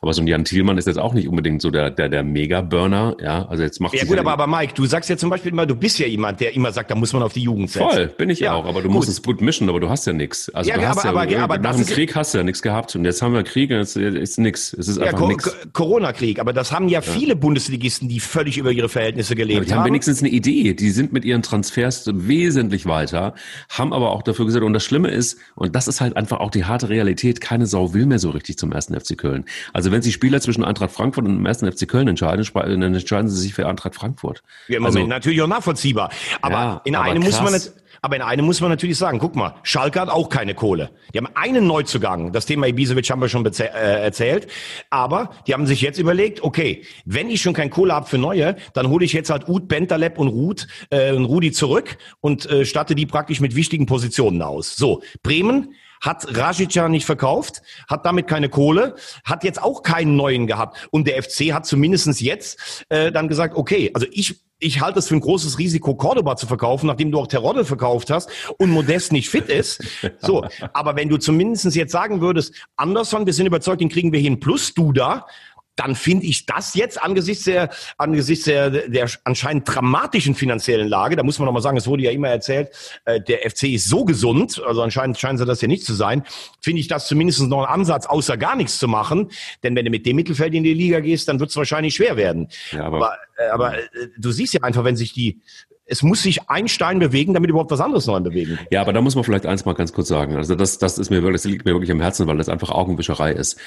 Aber so ein Jan Thielmann ist jetzt auch nicht unbedingt so der, der, der Mega-Burner, ja. Also jetzt macht Ja gut, aber, aber Mike, du sagst ja zum Beispiel immer, du bist ja jemand, der immer sagt, da muss man auf die Jugend setzen. Voll, bin ich ja auch, aber du gut. musst es gut mischen, aber du hast ja nichts. Also ja, du hast aber, ja, aber, aber nach dem Krieg hast du ja nichts gehabt und jetzt haben wir Krieg und jetzt ist nichts. Es ist einfach ja, nichts. Corona-Krieg, aber das haben ja, ja, viele Bundesligisten, die völlig über ihre Verhältnisse gelebt haben. Die haben wenigstens eine Idee. Die sind mit ihren Transfers wesentlich weiter haben aber auch dafür gesagt, und das Schlimme ist, und das ist halt einfach auch die harte Realität, keine Sau will mehr so richtig zum ersten FC Köln. Also wenn sich Spieler zwischen Eintracht Frankfurt und dem ersten FC Köln entscheiden, dann entscheiden sie sich für Eintracht Frankfurt. Ja, also, natürlich auch nachvollziehbar. Aber ja, in einem muss man nicht aber in einem muss man natürlich sagen, guck mal, Schalke hat auch keine Kohle. Die haben einen Neuzugang, das Thema Ibisevic haben wir schon äh, erzählt, aber die haben sich jetzt überlegt, okay, wenn ich schon keine Kohle habe für neue, dann hole ich jetzt halt Ud, Bentaleb und Ruth, äh, Rudi zurück und äh, statte die praktisch mit wichtigen Positionen aus. So, Bremen hat Rajica nicht verkauft, hat damit keine Kohle, hat jetzt auch keinen neuen gehabt. Und der FC hat zumindestens jetzt äh, dann gesagt, okay, also ich ich halte es für ein großes Risiko, Cordoba zu verkaufen, nachdem du auch Terodde verkauft hast und Modest nicht fit ist. So, aber wenn du zumindestens jetzt sagen würdest, Anderson, wir sind überzeugt, den kriegen wir hin, plus du da, dann finde ich das jetzt angesichts der, angesichts der, der anscheinend dramatischen finanziellen Lage, da muss man noch mal sagen, es wurde ja immer erzählt, äh, der FC ist so gesund, also anscheinend scheint sie das ja nicht zu sein, finde ich das zumindest noch ein Ansatz, außer gar nichts zu machen, denn wenn du mit dem Mittelfeld in die Liga gehst, dann wird es wahrscheinlich schwer werden. Ja, aber, aber, äh, aber äh, du siehst ja einfach, wenn sich die es muss sich ein Stein bewegen, damit überhaupt was anderes neu bewegen. Ja, aber da muss man vielleicht eins mal ganz kurz sagen. Also das, das ist mir wirklich, das liegt mir wirklich am Herzen, weil das einfach Augenwischerei ist.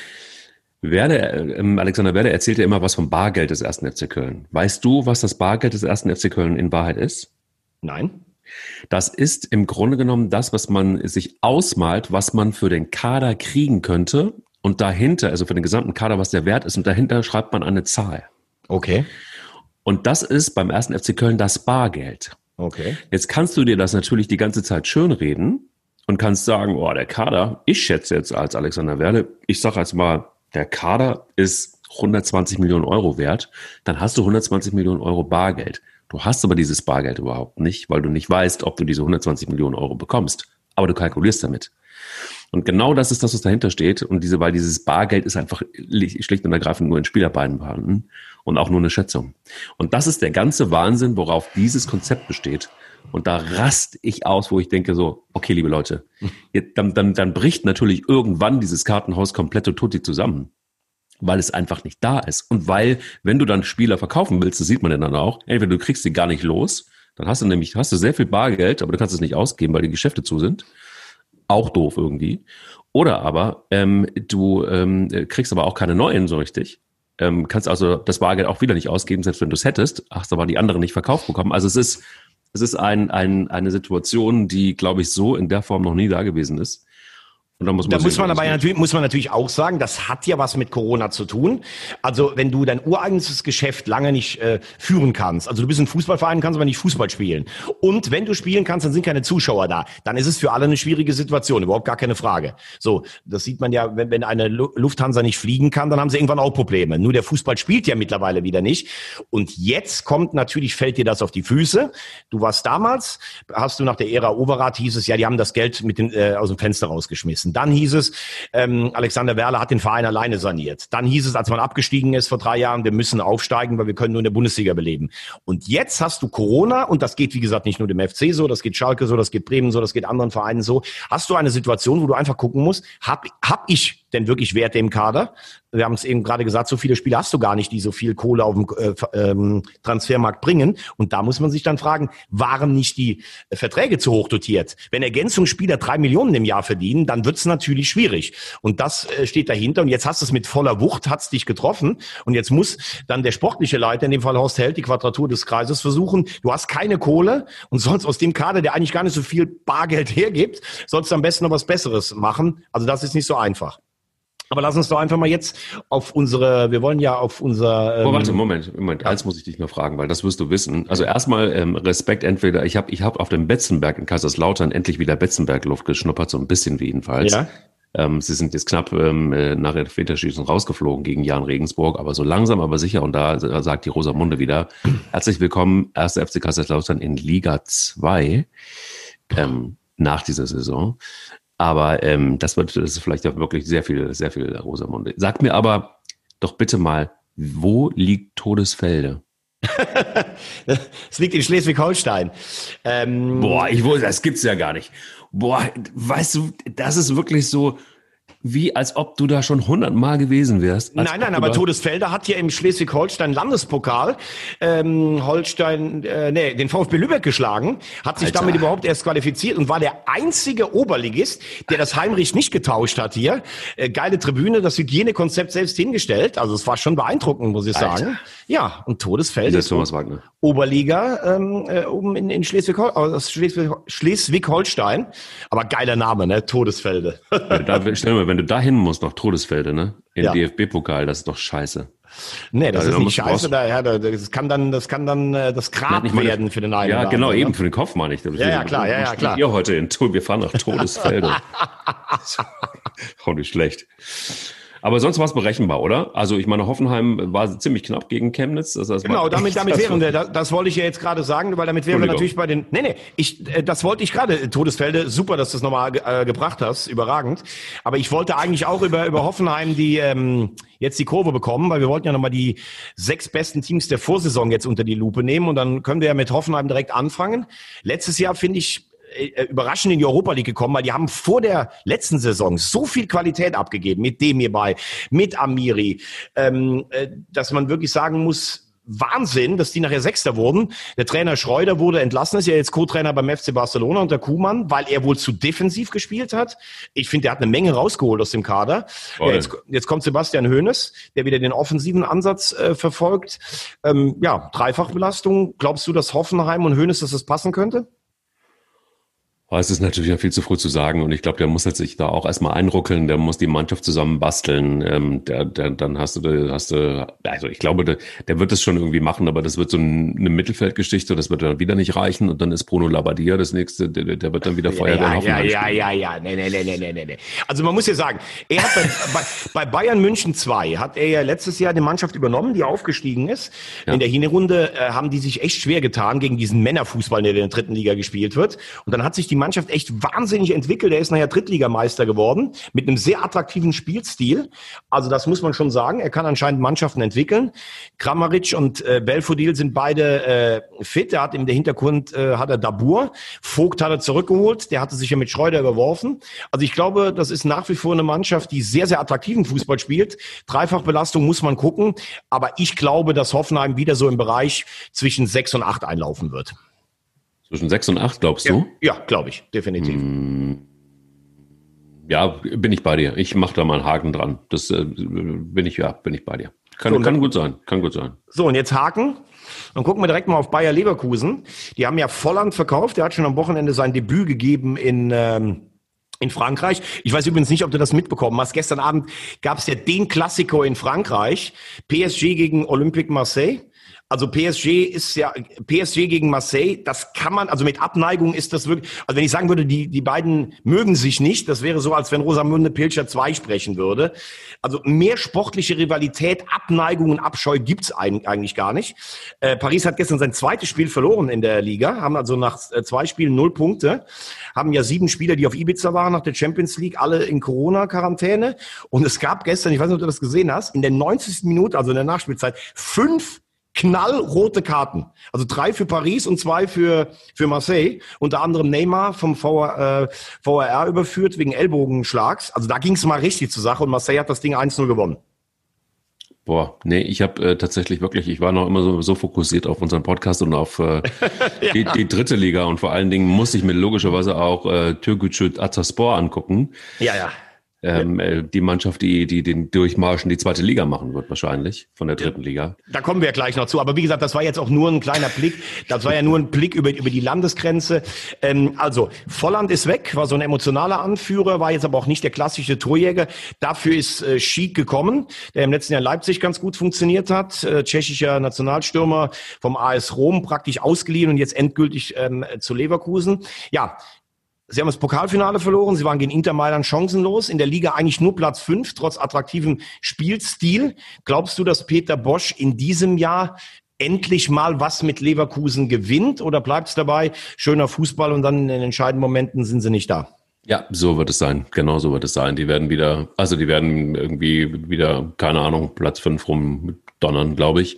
Werder, ähm, Alexander Werder erzählt ja immer was vom Bargeld des ersten FC Köln. Weißt du, was das Bargeld des ersten FC Köln in Wahrheit ist? Nein. Das ist im Grunde genommen das, was man sich ausmalt, was man für den Kader kriegen könnte. Und dahinter, also für den gesamten Kader, was der Wert ist, und dahinter schreibt man eine Zahl. Okay. Und das ist beim ersten FC Köln das Bargeld. Okay. Jetzt kannst du dir das natürlich die ganze Zeit schönreden und kannst sagen, oh, der Kader, ich schätze jetzt als Alexander Werde, ich sage jetzt mal der Kader ist 120 Millionen Euro wert, dann hast du 120 Millionen Euro Bargeld. Du hast aber dieses Bargeld überhaupt nicht, weil du nicht weißt, ob du diese 120 Millionen Euro bekommst. Aber du kalkulierst damit. Und genau das ist das, was dahinter steht. Und diese, weil dieses Bargeld ist einfach schlicht und ergreifend nur in Spielerbeinen vorhanden und auch nur eine Schätzung. Und das ist der ganze Wahnsinn, worauf dieses Konzept besteht. Und da rast ich aus, wo ich denke so, okay, liebe Leute, dann, dann, dann bricht natürlich irgendwann dieses Kartenhaus komplett tutti zusammen. Weil es einfach nicht da ist. Und weil, wenn du dann Spieler verkaufen willst, das sieht man ja dann auch, entweder du kriegst sie gar nicht los, dann hast du nämlich, hast du sehr viel Bargeld, aber du kannst es nicht ausgeben, weil die Geschäfte zu sind. Auch doof irgendwie. Oder aber ähm, du ähm, kriegst aber auch keine neuen so richtig. Ähm, kannst also das Bargeld auch wieder nicht ausgeben, selbst wenn du es hättest, hast aber die anderen nicht verkauft bekommen. Also es ist Es ist ein, ein, eine Situation, die, glaube ich, so in der Form noch nie da gewesen ist. Und da muss man, da muss man aber natürlich, muss man natürlich auch sagen, das hat ja was mit Corona zu tun. Also wenn du dein ureigenes Geschäft lange nicht äh, führen kannst, also du bist ein Fußballverein, kannst aber nicht Fußball spielen. Und wenn du spielen kannst, dann sind keine Zuschauer da. Dann ist es für alle eine schwierige Situation, überhaupt gar keine Frage. So, das sieht man ja, wenn, wenn eine Lufthansa nicht fliegen kann, dann haben sie irgendwann auch Probleme. Nur der Fußball spielt ja mittlerweile wieder nicht. Und jetzt kommt natürlich, fällt dir das auf die Füße. Du warst damals, hast du nach der Ära Overath hieß es, ja, die haben das Geld mit den, äh, aus dem Fenster rausgeschmissen müssen. Dann hieß es, ähm, Alexander Werler hat den Verein alleine saniert. Dann hieß es, als man abgestiegen ist vor drei Jahren, wir müssen aufsteigen, weil wir können nur in der Bundesliga beleben. Und jetzt hast du Corona und das geht, wie gesagt, nicht nur dem FC so, das geht Schalke so, das geht Bremen so, das geht anderen Vereinen so. Hast du eine Situation, wo du einfach gucken musst, hab, hab ich denn wirklich Werte im Kader? Wir haben es eben gerade gesagt, so viele Spiele hast du gar nicht, die so viel Kohle auf dem äh, ähm, Transfermarkt bringen. Und da muss man sich dann fragen, waren nicht die äh, Verträge zu hoch dotiert? Wenn Ergänzungsspieler drei Millionen im Jahr verdienen, dann wird es natürlich schwierig. Und das äh, steht dahinter. Und jetzt hast du es mit voller Wucht, hat's dich getroffen. Und jetzt muss dann der sportliche Leiter, in dem Fall Horst Held, die Quadratur des Kreises versuchen. Du hast keine Kohle und sollst aus dem Kader, der eigentlich gar nicht so viel Bargeld hergibt, sollst du am besten noch was Besseres machen. Also das ist nicht so einfach. Aber lass uns doch einfach mal jetzt auf unsere, wir wollen ja auf unser. Ähm, oh, warte, Moment, Moment, eins muss ich dich noch fragen, weil das wirst du wissen. Also erstmal ähm, Respekt entweder, ich habe ich hab auf dem Betzenberg in Kaiserslautern endlich wieder Betzenberg-Luft geschnuppert, so ein bisschen jedenfalls. Ja. Ähm, sie sind jetzt knapp ähm, äh, nach der Väterschießen rausgeflogen gegen Jan Regensburg, aber so langsam, aber sicher. Und da sagt die Rosamunde wieder, herzlich willkommen, 1. FC Kaiserslautern in Liga 2 ähm, nach dieser Saison. Aber ähm, das wird das ist vielleicht auch wirklich sehr viel, sehr viel Rosamunde. Sag mir aber doch bitte mal, wo liegt Todesfelde? Es liegt in Schleswig-Holstein. Ähm, Boah, ich wusste, das gibt's ja gar nicht. Boah, weißt du, das ist wirklich so, wie als ob du da schon hundertmal gewesen wärst. Nein, nein, aber Todesfelder hat ja im Schleswig-Holstein Landespokal ähm, Holstein, äh, nee, den VfB Lübeck geschlagen, hat sich Alter. damit überhaupt erst qualifiziert und war der einzige Oberligist, der das Heimrich nicht getauscht hat hier. Äh, geile Tribüne, das Hygienekonzept selbst hingestellt. Also es war schon beeindruckend, muss ich Alter. sagen. Ja, und Todesfelder. ist Thomas Wagner. Oberliga ähm, äh, oben in, in Schleswig-Holstein. Schleswig Schleswig-Holstein. Aber geiler Name, ne? Todesfelde. Ja, da, stell mal, wenn du dahin musst, nach Todesfelde, ne? In ja. DFB-Pokal, das ist doch scheiße. Nee, das also, ist nicht scheiße. Da, ja, das kann dann, das kann dann äh, das Grab meine, werden für den einen. Ja, genau, eben für den Kopf meine ich. Ja, ja, klar, ja, ja, klar. Ihr heute in wir fahren nach Todesfelde. Auch nicht schlecht. Aber sonst war es berechenbar, oder? Also ich meine, Hoffenheim war ziemlich knapp gegen Chemnitz. Das heißt, genau, damit, damit wären wir, das, das wollte ich ja jetzt gerade sagen, weil damit wären wir natürlich bei den, nee, nee, ich, äh, das wollte ich gerade, Todesfelde, super, dass du es nochmal äh, gebracht hast, überragend. Aber ich wollte eigentlich auch über, über Hoffenheim die, ähm, jetzt die Kurve bekommen, weil wir wollten ja nochmal die sechs besten Teams der Vorsaison jetzt unter die Lupe nehmen und dann können wir ja mit Hoffenheim direkt anfangen. Letztes Jahr, finde ich, überraschend in die Europa League gekommen, weil die haben vor der letzten Saison so viel Qualität abgegeben mit dem hierbei, mit Amiri, ähm, äh, dass man wirklich sagen muss, Wahnsinn, dass die nachher Sechster wurden. Der Trainer Schreuder wurde entlassen, ist ja jetzt Co-Trainer beim FC Barcelona unter Kuhmann, weil er wohl zu defensiv gespielt hat. Ich finde, er hat eine Menge rausgeholt aus dem Kader. Ja, jetzt, jetzt, kommt Sebastian Hoeneß, der wieder den offensiven Ansatz äh, verfolgt. Ähm, ja, Dreifachbelastung. Glaubst du, dass Hoffenheim und Hoeneß, dass das passen könnte? Oh, es ist natürlich viel zu früh zu sagen und ich glaube, der muss jetzt sich da auch erstmal einruckeln, der muss die Mannschaft zusammen basteln. Ähm, der, der, dann hast du, hast du, also ich glaube, der, der wird es schon irgendwie machen, aber das wird so eine Mittelfeldgeschichte, das wird dann wieder nicht reichen und dann ist Bruno Labbadia das nächste, der, der wird dann wieder Feuerwehr ja, ja, ja, ja, ja, ja, nee, nee, nee, nee, nee, nee. Also man muss ja sagen, er hat bei, bei, bei Bayern München 2 hat er ja letztes Jahr die Mannschaft übernommen, die aufgestiegen ist. Ja. In der Hinrunde äh, haben die sich echt schwer getan gegen diesen Männerfußball, der in der dritten Liga gespielt wird. Und dann hat sich die Mannschaft echt wahnsinnig entwickelt. Er ist nachher Drittligameister geworden mit einem sehr attraktiven Spielstil. Also das muss man schon sagen. Er kann anscheinend Mannschaften entwickeln. Kramaric und äh, Belfodil sind beide äh, fit. Er hat der Hintergrund äh, hat er Dabur. Vogt hat er zurückgeholt. Der hatte sich ja mit Schreuder überworfen. Also ich glaube, das ist nach wie vor eine Mannschaft, die sehr, sehr attraktiven Fußball spielt. Dreifachbelastung muss man gucken. Aber ich glaube, dass Hoffenheim wieder so im Bereich zwischen sechs und acht einlaufen wird. Zwischen sechs und acht, glaubst du? Ja, ja glaube ich, definitiv. Hm, ja, bin ich bei dir. Ich mache da mal einen Haken dran. Das äh, bin ich, ja, bin ich bei dir. Kann, So, kann gut sein, kann gut sein. So, und jetzt Haken. Dann gucken wir direkt mal auf Bayer Leverkusen. Die haben ja Volland verkauft. Der hat schon am Wochenende sein Debüt gegeben in, ähm, in Frankreich. Ich weiß übrigens nicht, ob du das mitbekommen hast. Gestern Abend gab es ja den Klassiker in Frankreich. PSG gegen Olympique Marseille. Also PSG ist ja, PSG gegen Marseille, das kann man, also mit Abneigung ist das wirklich, also wenn ich sagen würde, die, die beiden mögen sich nicht, das wäre so, als wenn Rosamunde Pilcher 2 sprechen würde. Also mehr sportliche Rivalität, Abneigung und Abscheu gibt's eigentlich gar nicht. Äh, Paris hat gestern sein zweites Spiel verloren in der Liga, haben also nach äh, zwei Spielen null Punkte, haben ja sieben Spieler, die auf Ibiza waren nach der Champions League, alle in Corona-Quarantäne. Und es gab gestern, ich weiß nicht, ob du das gesehen hast, in der 90. Minute, also in der Nachspielzeit, fünf knallrote Karten. Also drei für Paris und zwei für, für Marseille. Unter anderem Neymar vom VR, äh, VRR überführt wegen Ellbogenschlags. Also da ging es mal richtig zur Sache und Marseille hat das Ding 1-0 gewonnen. Boah, nee, ich habe äh, tatsächlich wirklich, ich war noch immer so, so fokussiert auf unseren Podcast und auf äh, die, die dritte Liga und vor allen Dingen musste ich mir logischerweise auch äh, Türkgücü Ataspor angucken. Ja, ja. Ähm, äh, die Mannschaft, die, die den Durchmarsch in die zweite Liga machen wird, wahrscheinlich, von der dritten Liga. Da kommen wir ja gleich noch zu. Aber wie gesagt, das war jetzt auch nur ein kleiner Blick. Das war ja nur ein Blick über, über die Landesgrenze. Ähm, also, Volland ist weg, war so ein emotionaler Anführer, war jetzt aber auch nicht der klassische Torjäger. Dafür ist äh, Schick gekommen, der im letzten Jahr in Leipzig ganz gut funktioniert hat. Äh, tschechischer Nationalstürmer vom AS Rom, praktisch ausgeliehen und jetzt endgültig ähm, zu Leverkusen. Ja, Sie haben das Pokalfinale verloren, sie waren gegen Inter Mailand chancenlos, in der Liga eigentlich nur Platz fünf, trotz attraktivem Spielstil. Glaubst du, dass Peter Bosch in diesem Jahr endlich mal was mit Leverkusen gewinnt oder bleibt es dabei, schöner Fußball und dann in den entscheidenden Momenten sind sie nicht da? Ja, so wird es sein. Genau so wird es sein. Die werden wieder, also die werden irgendwie wieder, keine Ahnung, Platz fünf rum donnern, glaube ich.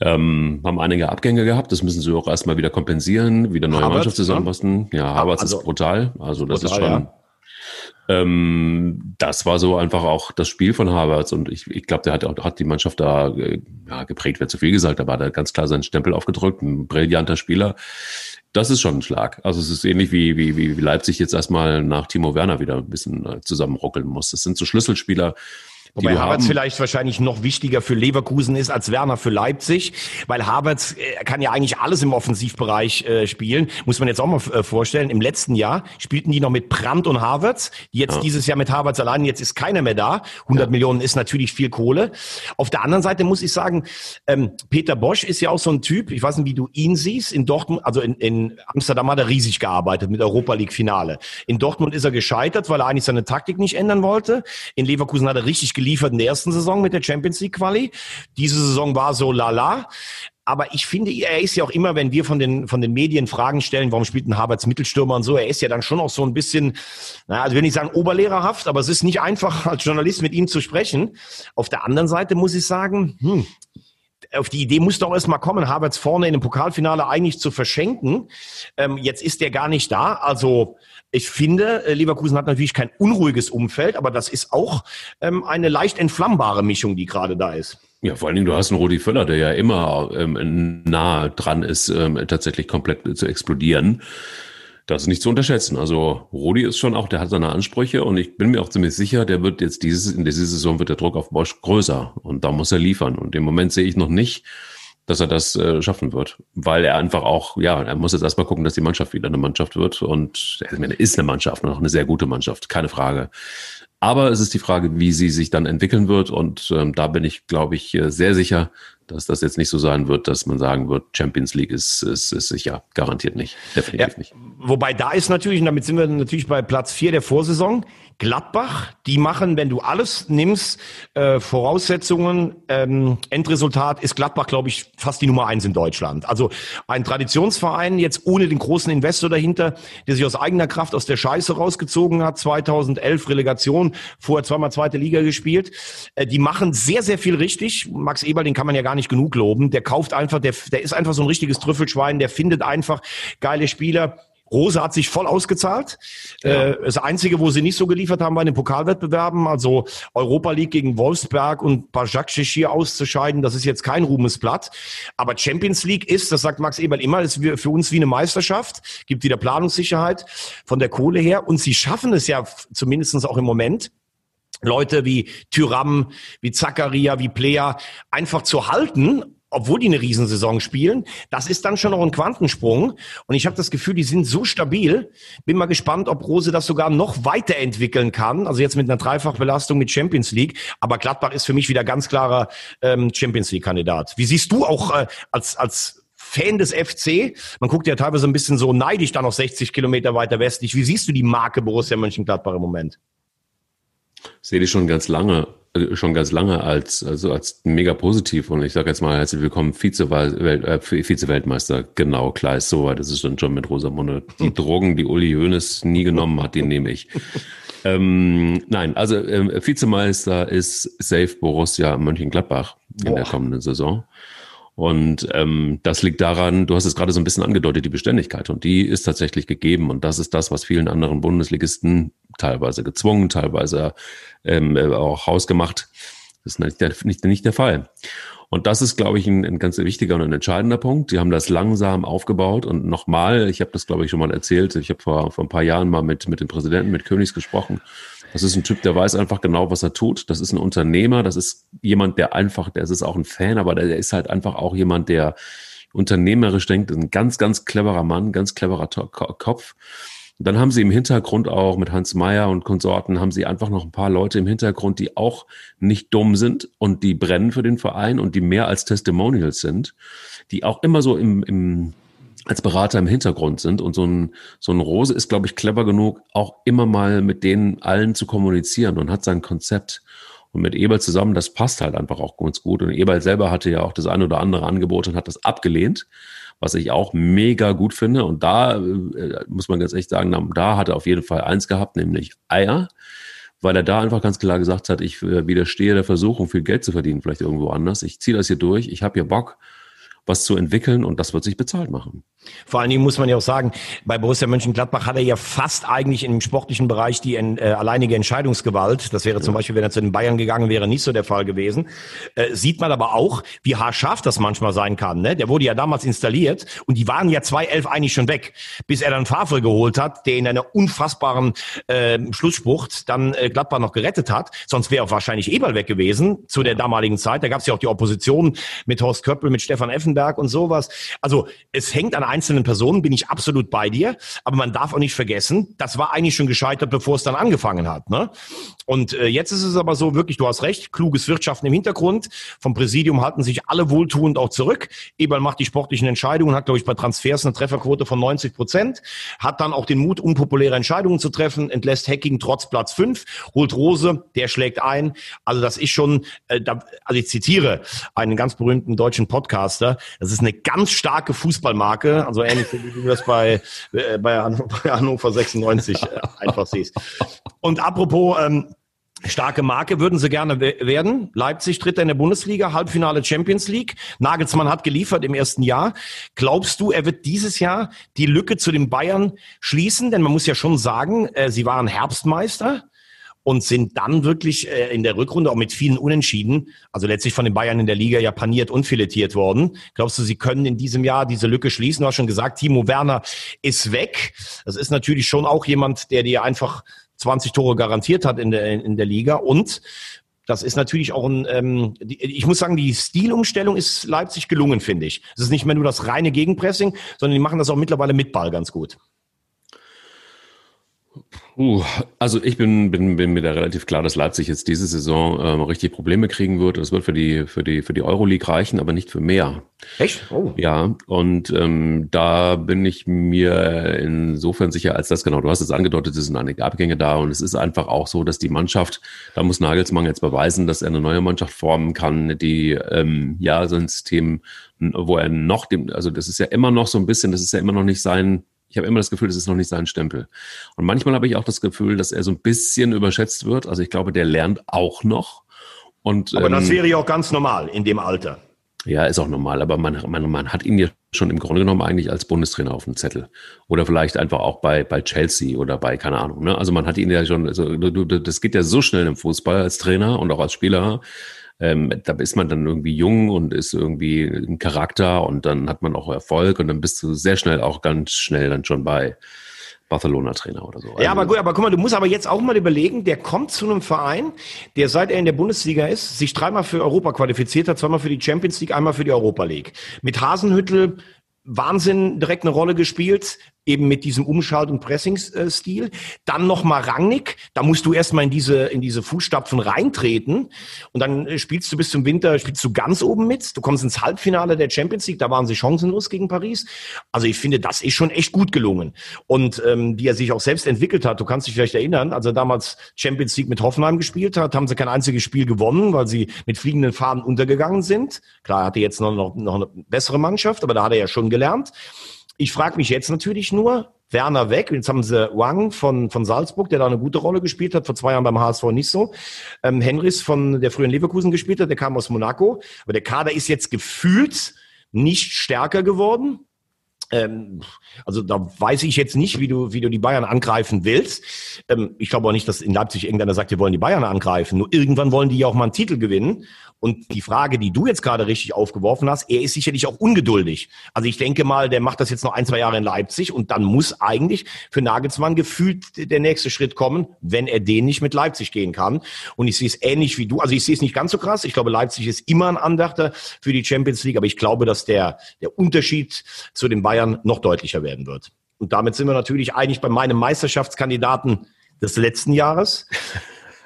Ähm, haben einige Abgänge gehabt, das müssen sie auch erstmal wieder kompensieren, wieder neue Havertz, Mannschaft zusammenbasteln. Ja, Havertz also- ist brutal. Also das Brutal, ist schon. ja. Ähm, das war so einfach auch das Spiel von Havertz und ich, ich glaube, der hat, auch- hat die Mannschaft da äh, ja, geprägt, wäre zu viel gesagt, aber da ganz klar seinen Stempel aufgedrückt, ein brillanter Spieler. Das ist schon ein Schlag. Also es ist ähnlich wie, wie, wie Leipzig jetzt erstmal nach Timo Werner wieder ein bisschen äh, zusammenruckeln muss. Das sind so Schlüsselspieler, Wobei Havertz haben. vielleicht wahrscheinlich noch wichtiger für Leverkusen ist als Werner für Leipzig, weil Havertz äh, kann ja eigentlich alles im Offensivbereich äh, spielen. Muss man jetzt auch mal äh, vorstellen. Im letzten Jahr spielten die noch mit Brandt und Havertz. Jetzt Ja. dieses Jahr mit Havertz allein. Jetzt ist keiner mehr da. 100 Millionen ist natürlich viel Kohle. Auf der anderen Seite muss ich sagen, ähm, Peter Bosch ist ja auch so ein Typ. Ich weiß nicht, wie du ihn siehst. In Dortmund, also in, in Amsterdam hat er riesig gearbeitet mit Europa League Finale. In Dortmund ist er gescheitert, weil er eigentlich seine Taktik nicht ändern wollte. In Leverkusen hat er richtig geliefert in der ersten Saison mit der Champions League Quali. Diese Saison war so lala. Aber ich finde, er ist ja auch immer, wenn wir von den, von den Medien Fragen stellen, warum spielt ein Havertz Mittelstürmer und so, er ist ja dann schon auch so ein bisschen, naja, also will nicht sagen oberlehrerhaft, aber es ist nicht einfach als Journalist mit ihm zu sprechen. Auf der anderen Seite muss ich sagen, hm, auf die Idee musste auch erstmal kommen, Havertz vorne in dem Pokalfinale eigentlich zu verschenken. Ähm, jetzt ist der gar nicht da. Also ich finde, äh, Leverkusen hat natürlich kein unruhiges Umfeld, aber das ist auch ähm, eine leicht entflammbare Mischung, die gerade da ist. Ja, vor allen Dingen, du hast einen Rudi Völler, der ja immer ähm, nah dran ist, ähm, tatsächlich komplett zu explodieren. Das ist nicht zu unterschätzen. Also Rudi ist schon auch, der hat seine Ansprüche und ich bin mir auch ziemlich sicher, der wird jetzt dieses, in dieser Saison wird der Druck auf Bosch größer und da muss er liefern. Und im Moment sehe ich noch nicht, dass er das äh, schaffen wird, weil er einfach auch, ja, er muss jetzt erstmal gucken, dass die Mannschaft wieder eine Mannschaft wird und ich meine, ist eine Mannschaft, noch eine sehr gute Mannschaft, keine Frage. Aber es ist die Frage, wie sie sich dann entwickeln wird. Und ähm, da bin ich, glaube ich, äh, sehr sicher, dass das jetzt nicht so sein wird, dass man sagen wird, Champions League ist, ist, ist sicher. Garantiert nicht. Definitiv Ja. nicht. Wobei da ist natürlich, und damit sind wir natürlich bei Platz vier der Vorsaison, Gladbach, die machen, wenn du alles nimmst, äh, Voraussetzungen, ähm, Endresultat ist Gladbach, glaube ich, fast die Nummer eins in Deutschland. Also ein Traditionsverein, jetzt ohne den großen Investor dahinter, der sich aus eigener Kraft aus der Scheiße rausgezogen hat, 2011 Relegation, vorher zweimal zweite Liga gespielt. Äh, die machen sehr, sehr viel richtig. Max Eberl, den kann man ja gar nicht genug loben. Der kauft einfach, der, der ist einfach so ein richtiges Trüffelschwein, der findet einfach geile Spieler. Rose hat sich voll ausgezahlt. Ja. Äh, das Einzige, wo sie nicht so geliefert haben, war in den Pokalwettbewerben. Also Europa League gegen Wolfsberg und Bajak hier auszuscheiden, das ist jetzt kein Ruhmesblatt. Aber Champions League ist, das sagt Max Eberl immer, ist für uns wie eine Meisterschaft, gibt wieder Planungssicherheit von der Kohle her. Und sie schaffen es ja zumindestens auch im Moment, Leute wie Tyram, wie Zakaria, wie Plea einfach zu halten obwohl die eine Riesensaison spielen, das ist dann schon noch ein Quantensprung. Und ich habe das Gefühl, die sind so stabil. Bin mal gespannt, ob Rose das sogar noch weiterentwickeln kann. Also jetzt mit einer Dreifachbelastung mit Champions League. Aber Gladbach ist für mich wieder ganz klarer ähm, Champions League-Kandidat. Wie siehst du auch äh, als, als Fan des FC. Man guckt ja teilweise ein bisschen so neidisch da noch 60 Kilometer weiter westlich. Wie siehst du die Marke Borussia Mönchengladbach im Moment? Sehe ich schon ganz lange. Äh, schon ganz lange als, also als mega positiv und ich sage jetzt mal herzlich willkommen Vize-Weltmeister. Äh, genau, klar ist so weit, das ist dann schon mit Rosamunde. Die Drogen, die Uli Hoeneß nie genommen hat, die nehme ich. ähm, nein, also äh, Vizemeister ist safe Borussia Mönchengladbach in Boah. der kommenden Saison. Und ähm, das liegt daran, du hast es gerade so ein bisschen angedeutet, die Beständigkeit. Und die ist tatsächlich gegeben. Und das ist das, was vielen anderen Bundesligisten teilweise gezwungen, teilweise ähm, äh, auch hausgemacht. Das ist nicht der, nicht, nicht der Fall. Und das ist, glaube ich, ein, ein ganz wichtiger und ein entscheidender Punkt. Die haben das langsam aufgebaut und nochmal, ich habe das, glaube ich, schon mal erzählt, ich habe vor, vor ein paar Jahren mal mit, mit dem Präsidenten, mit Königs gesprochen das ist ein Typ, der weiß einfach genau, was er tut. Das ist ein Unternehmer. Das ist jemand, der einfach, der ist auch ein Fan, aber der ist halt einfach auch jemand, der unternehmerisch denkt. Ein ganz, ganz cleverer Mann, ganz cleverer Kopf. Und dann haben sie im Hintergrund auch mit Hans Meyer und Konsorten haben sie einfach noch ein paar Leute im Hintergrund, die auch nicht dumm sind und die brennen für den Verein und die mehr als Testimonials sind, die auch immer so im, im als Berater im Hintergrund sind. Und so ein, so ein Rose ist, glaube ich, clever genug, auch immer mal mit denen allen zu kommunizieren und hat sein Konzept. Und mit Eberl zusammen, das passt halt einfach auch ganz gut. Und Eberl selber hatte ja auch das eine oder andere Angebot und hat das abgelehnt, was ich auch mega gut finde. Und da äh, muss man ganz echt sagen, da hat er auf jeden Fall eins gehabt, nämlich Eier weil er da einfach ganz klar gesagt hat, ich äh, widerstehe der Versuchung, viel Geld zu verdienen, vielleicht irgendwo anders. Ich ziehe das hier durch, ich habe hier Bock was zu entwickeln und das wird sich bezahlt machen. Vor allen Dingen muss man ja auch sagen, bei Borussia Mönchengladbach hat er ja fast eigentlich im sportlichen Bereich die äh, alleinige Entscheidungsgewalt. Das wäre zum Beispiel, wenn er zu den Bayern gegangen wäre, nicht so der Fall gewesen. Äh, sieht man aber auch, wie haarscharf das manchmal sein kann. Ne? Der wurde ja damals installiert und die waren ja 2011 eigentlich schon weg, bis er dann Favre geholt hat, der in einer unfassbaren äh, Schlusssprucht dann äh, Gladbach noch gerettet hat. Sonst wäre auch wahrscheinlich Eberl weg gewesen zu der damaligen Zeit. Da gab es ja auch die Opposition mit Horst Köppel, mit Stefan Effenberg und sowas. Also es hängt an einzelnen Personen bin ich absolut bei dir, aber man darf auch nicht vergessen, das war eigentlich schon gescheitert, bevor es dann angefangen hat. Ne? Und äh, jetzt ist es aber so, wirklich, du hast recht, kluges Wirtschaften im Hintergrund. Vom Präsidium halten sich alle wohltuend auch zurück. Eberl macht die sportlichen Entscheidungen, hat, glaube ich, bei Transfers eine Trefferquote von 90 Prozent, hat dann auch den Mut, unpopuläre Entscheidungen zu treffen, entlässt Hacking trotz Platz 5, holt Rose, der schlägt ein. Also das ist schon, äh, da, also ich zitiere einen ganz berühmten deutschen Podcaster, das ist eine ganz starke Fußballmarke, also ähnlich wie du das bei, äh, bei, Hannover 96 äh, einfach siehst. Und apropos ähm, starke Marke, würden sie gerne werden. Leipzig tritt in der Bundesliga, Halbfinale Champions League. Nagelsmann hat geliefert im ersten Jahr. Glaubst du, er wird dieses Jahr die Lücke zu den Bayern schließen? Denn man muss ja schon sagen, äh, sie waren Herbstmeister und sind dann wirklich äh, in der Rückrunde auch mit vielen Unentschieden, also letztlich von den Bayern in der Liga ja paniert und filetiert worden. Glaubst du, sie können in diesem Jahr diese Lücke schließen? Du hast schon gesagt, Timo Werner ist weg. Das ist natürlich schon auch jemand, der dir einfach 20 Tore garantiert hat in der, in der Liga und das ist natürlich auch ein, ähm, ich muss sagen, die Stilumstellung ist Leipzig gelungen, finde ich. Es ist nicht mehr nur das reine Gegenpressing, sondern die machen das auch mittlerweile mit Ball ganz gut. Uh, also ich bin, bin, bin mir da relativ klar, dass Leipzig jetzt diese Saison ähm, richtig Probleme kriegen wird. Das wird für die, für die, für die Euroleague reichen, aber nicht für mehr. Echt? Oh. Ja, und ähm, da bin ich mir insofern sicher, als das genau, du hast es angedeutet, es sind einige Abgänge da und es ist einfach auch so, dass die Mannschaft, da muss Nagelsmann jetzt beweisen, dass er eine neue Mannschaft formen kann, die ähm, ja so ein System, wo er noch dem, also das ist ja immer noch so ein bisschen, das ist ja immer noch nicht sein ich habe immer das Gefühl, das ist noch nicht sein Stempel. Und manchmal habe ich auch das Gefühl, dass er so ein bisschen überschätzt wird. Also ich glaube, der lernt auch noch. Und, aber ähm, das wäre ja auch ganz normal in dem Alter. Ja, ist auch normal, aber man, man, man hat ihn ja schon im Grunde genommen eigentlich als Bundestrainer auf dem Zettel. Oder vielleicht einfach auch bei, bei Chelsea oder bei, keine Ahnung. Ne? Also man hat ihn ja schon, also, das geht ja so schnell im Fußball als Trainer und auch als Spieler ähm, da ist man dann irgendwie jung und ist irgendwie ein Charakter und dann hat man auch Erfolg und dann bist du sehr schnell auch ganz schnell dann schon bei Barcelona-Trainer oder so. Ja, Also, aber gut, aber guck mal, du musst aber jetzt auch mal überlegen, der kommt zu einem Verein, der seit er in der Bundesliga ist, sich dreimal für Europa qualifiziert hat, zweimal für die Champions League, einmal für die Europa League. Mit Hasenhüttel Wahnsinn direkt eine Rolle gespielt, eben mit diesem Umschalt- und Pressingstil. Dann nochmal Rangnick, da musst du erstmal in diese, in diese Fußstapfen reintreten und dann äh, spielst du bis zum Winter, spielst du ganz oben mit. Du kommst ins Halbfinale der Champions League, da waren sie chancenlos gegen Paris. Also ich finde, das ist schon echt gut gelungen. Und ähm, wie er sich auch selbst entwickelt hat, du kannst dich vielleicht erinnern, als er damals Champions League mit Hoffenheim gespielt hat, haben sie kein einziges Spiel gewonnen, weil sie mit fliegenden Fahnen untergegangen sind. Klar, er hatte jetzt noch, noch, noch eine bessere Mannschaft, aber da hat er ja schon gelernt. Ich frage mich jetzt natürlich nur, Werner weg, jetzt haben sie Wang von, von Salzburg, der da eine gute Rolle gespielt hat, vor zwei Jahren beim HSV nicht so. Ähm, Henrys von der frühen Leverkusen gespielt hat, der kam aus Monaco. Aber der Kader ist jetzt gefühlt nicht stärker geworden. Ähm, also da weiß ich jetzt nicht, wie du, wie du die Bayern angreifen willst. Ähm, ich glaube auch nicht, dass in Leipzig irgendeiner sagt, wir wollen die Bayern angreifen. Nur irgendwann wollen die ja auch mal einen Titel gewinnen. Und die Frage, die du jetzt gerade richtig aufgeworfen hast, er ist sicherlich auch ungeduldig. Also ich denke mal, der macht das jetzt noch ein, zwei Jahre in Leipzig und dann muss eigentlich für Nagelsmann gefühlt der nächste Schritt kommen, wenn er den nicht mit Leipzig gehen kann. Und ich sehe es ähnlich wie du. Also ich sehe es nicht ganz so krass. Ich glaube, Leipzig ist immer ein Andachter für die Champions League, aber ich glaube, dass der, der Unterschied zu den Bayern noch deutlicher werden wird. Und damit sind wir natürlich eigentlich bei meinem Meisterschaftskandidaten des letzten Jahres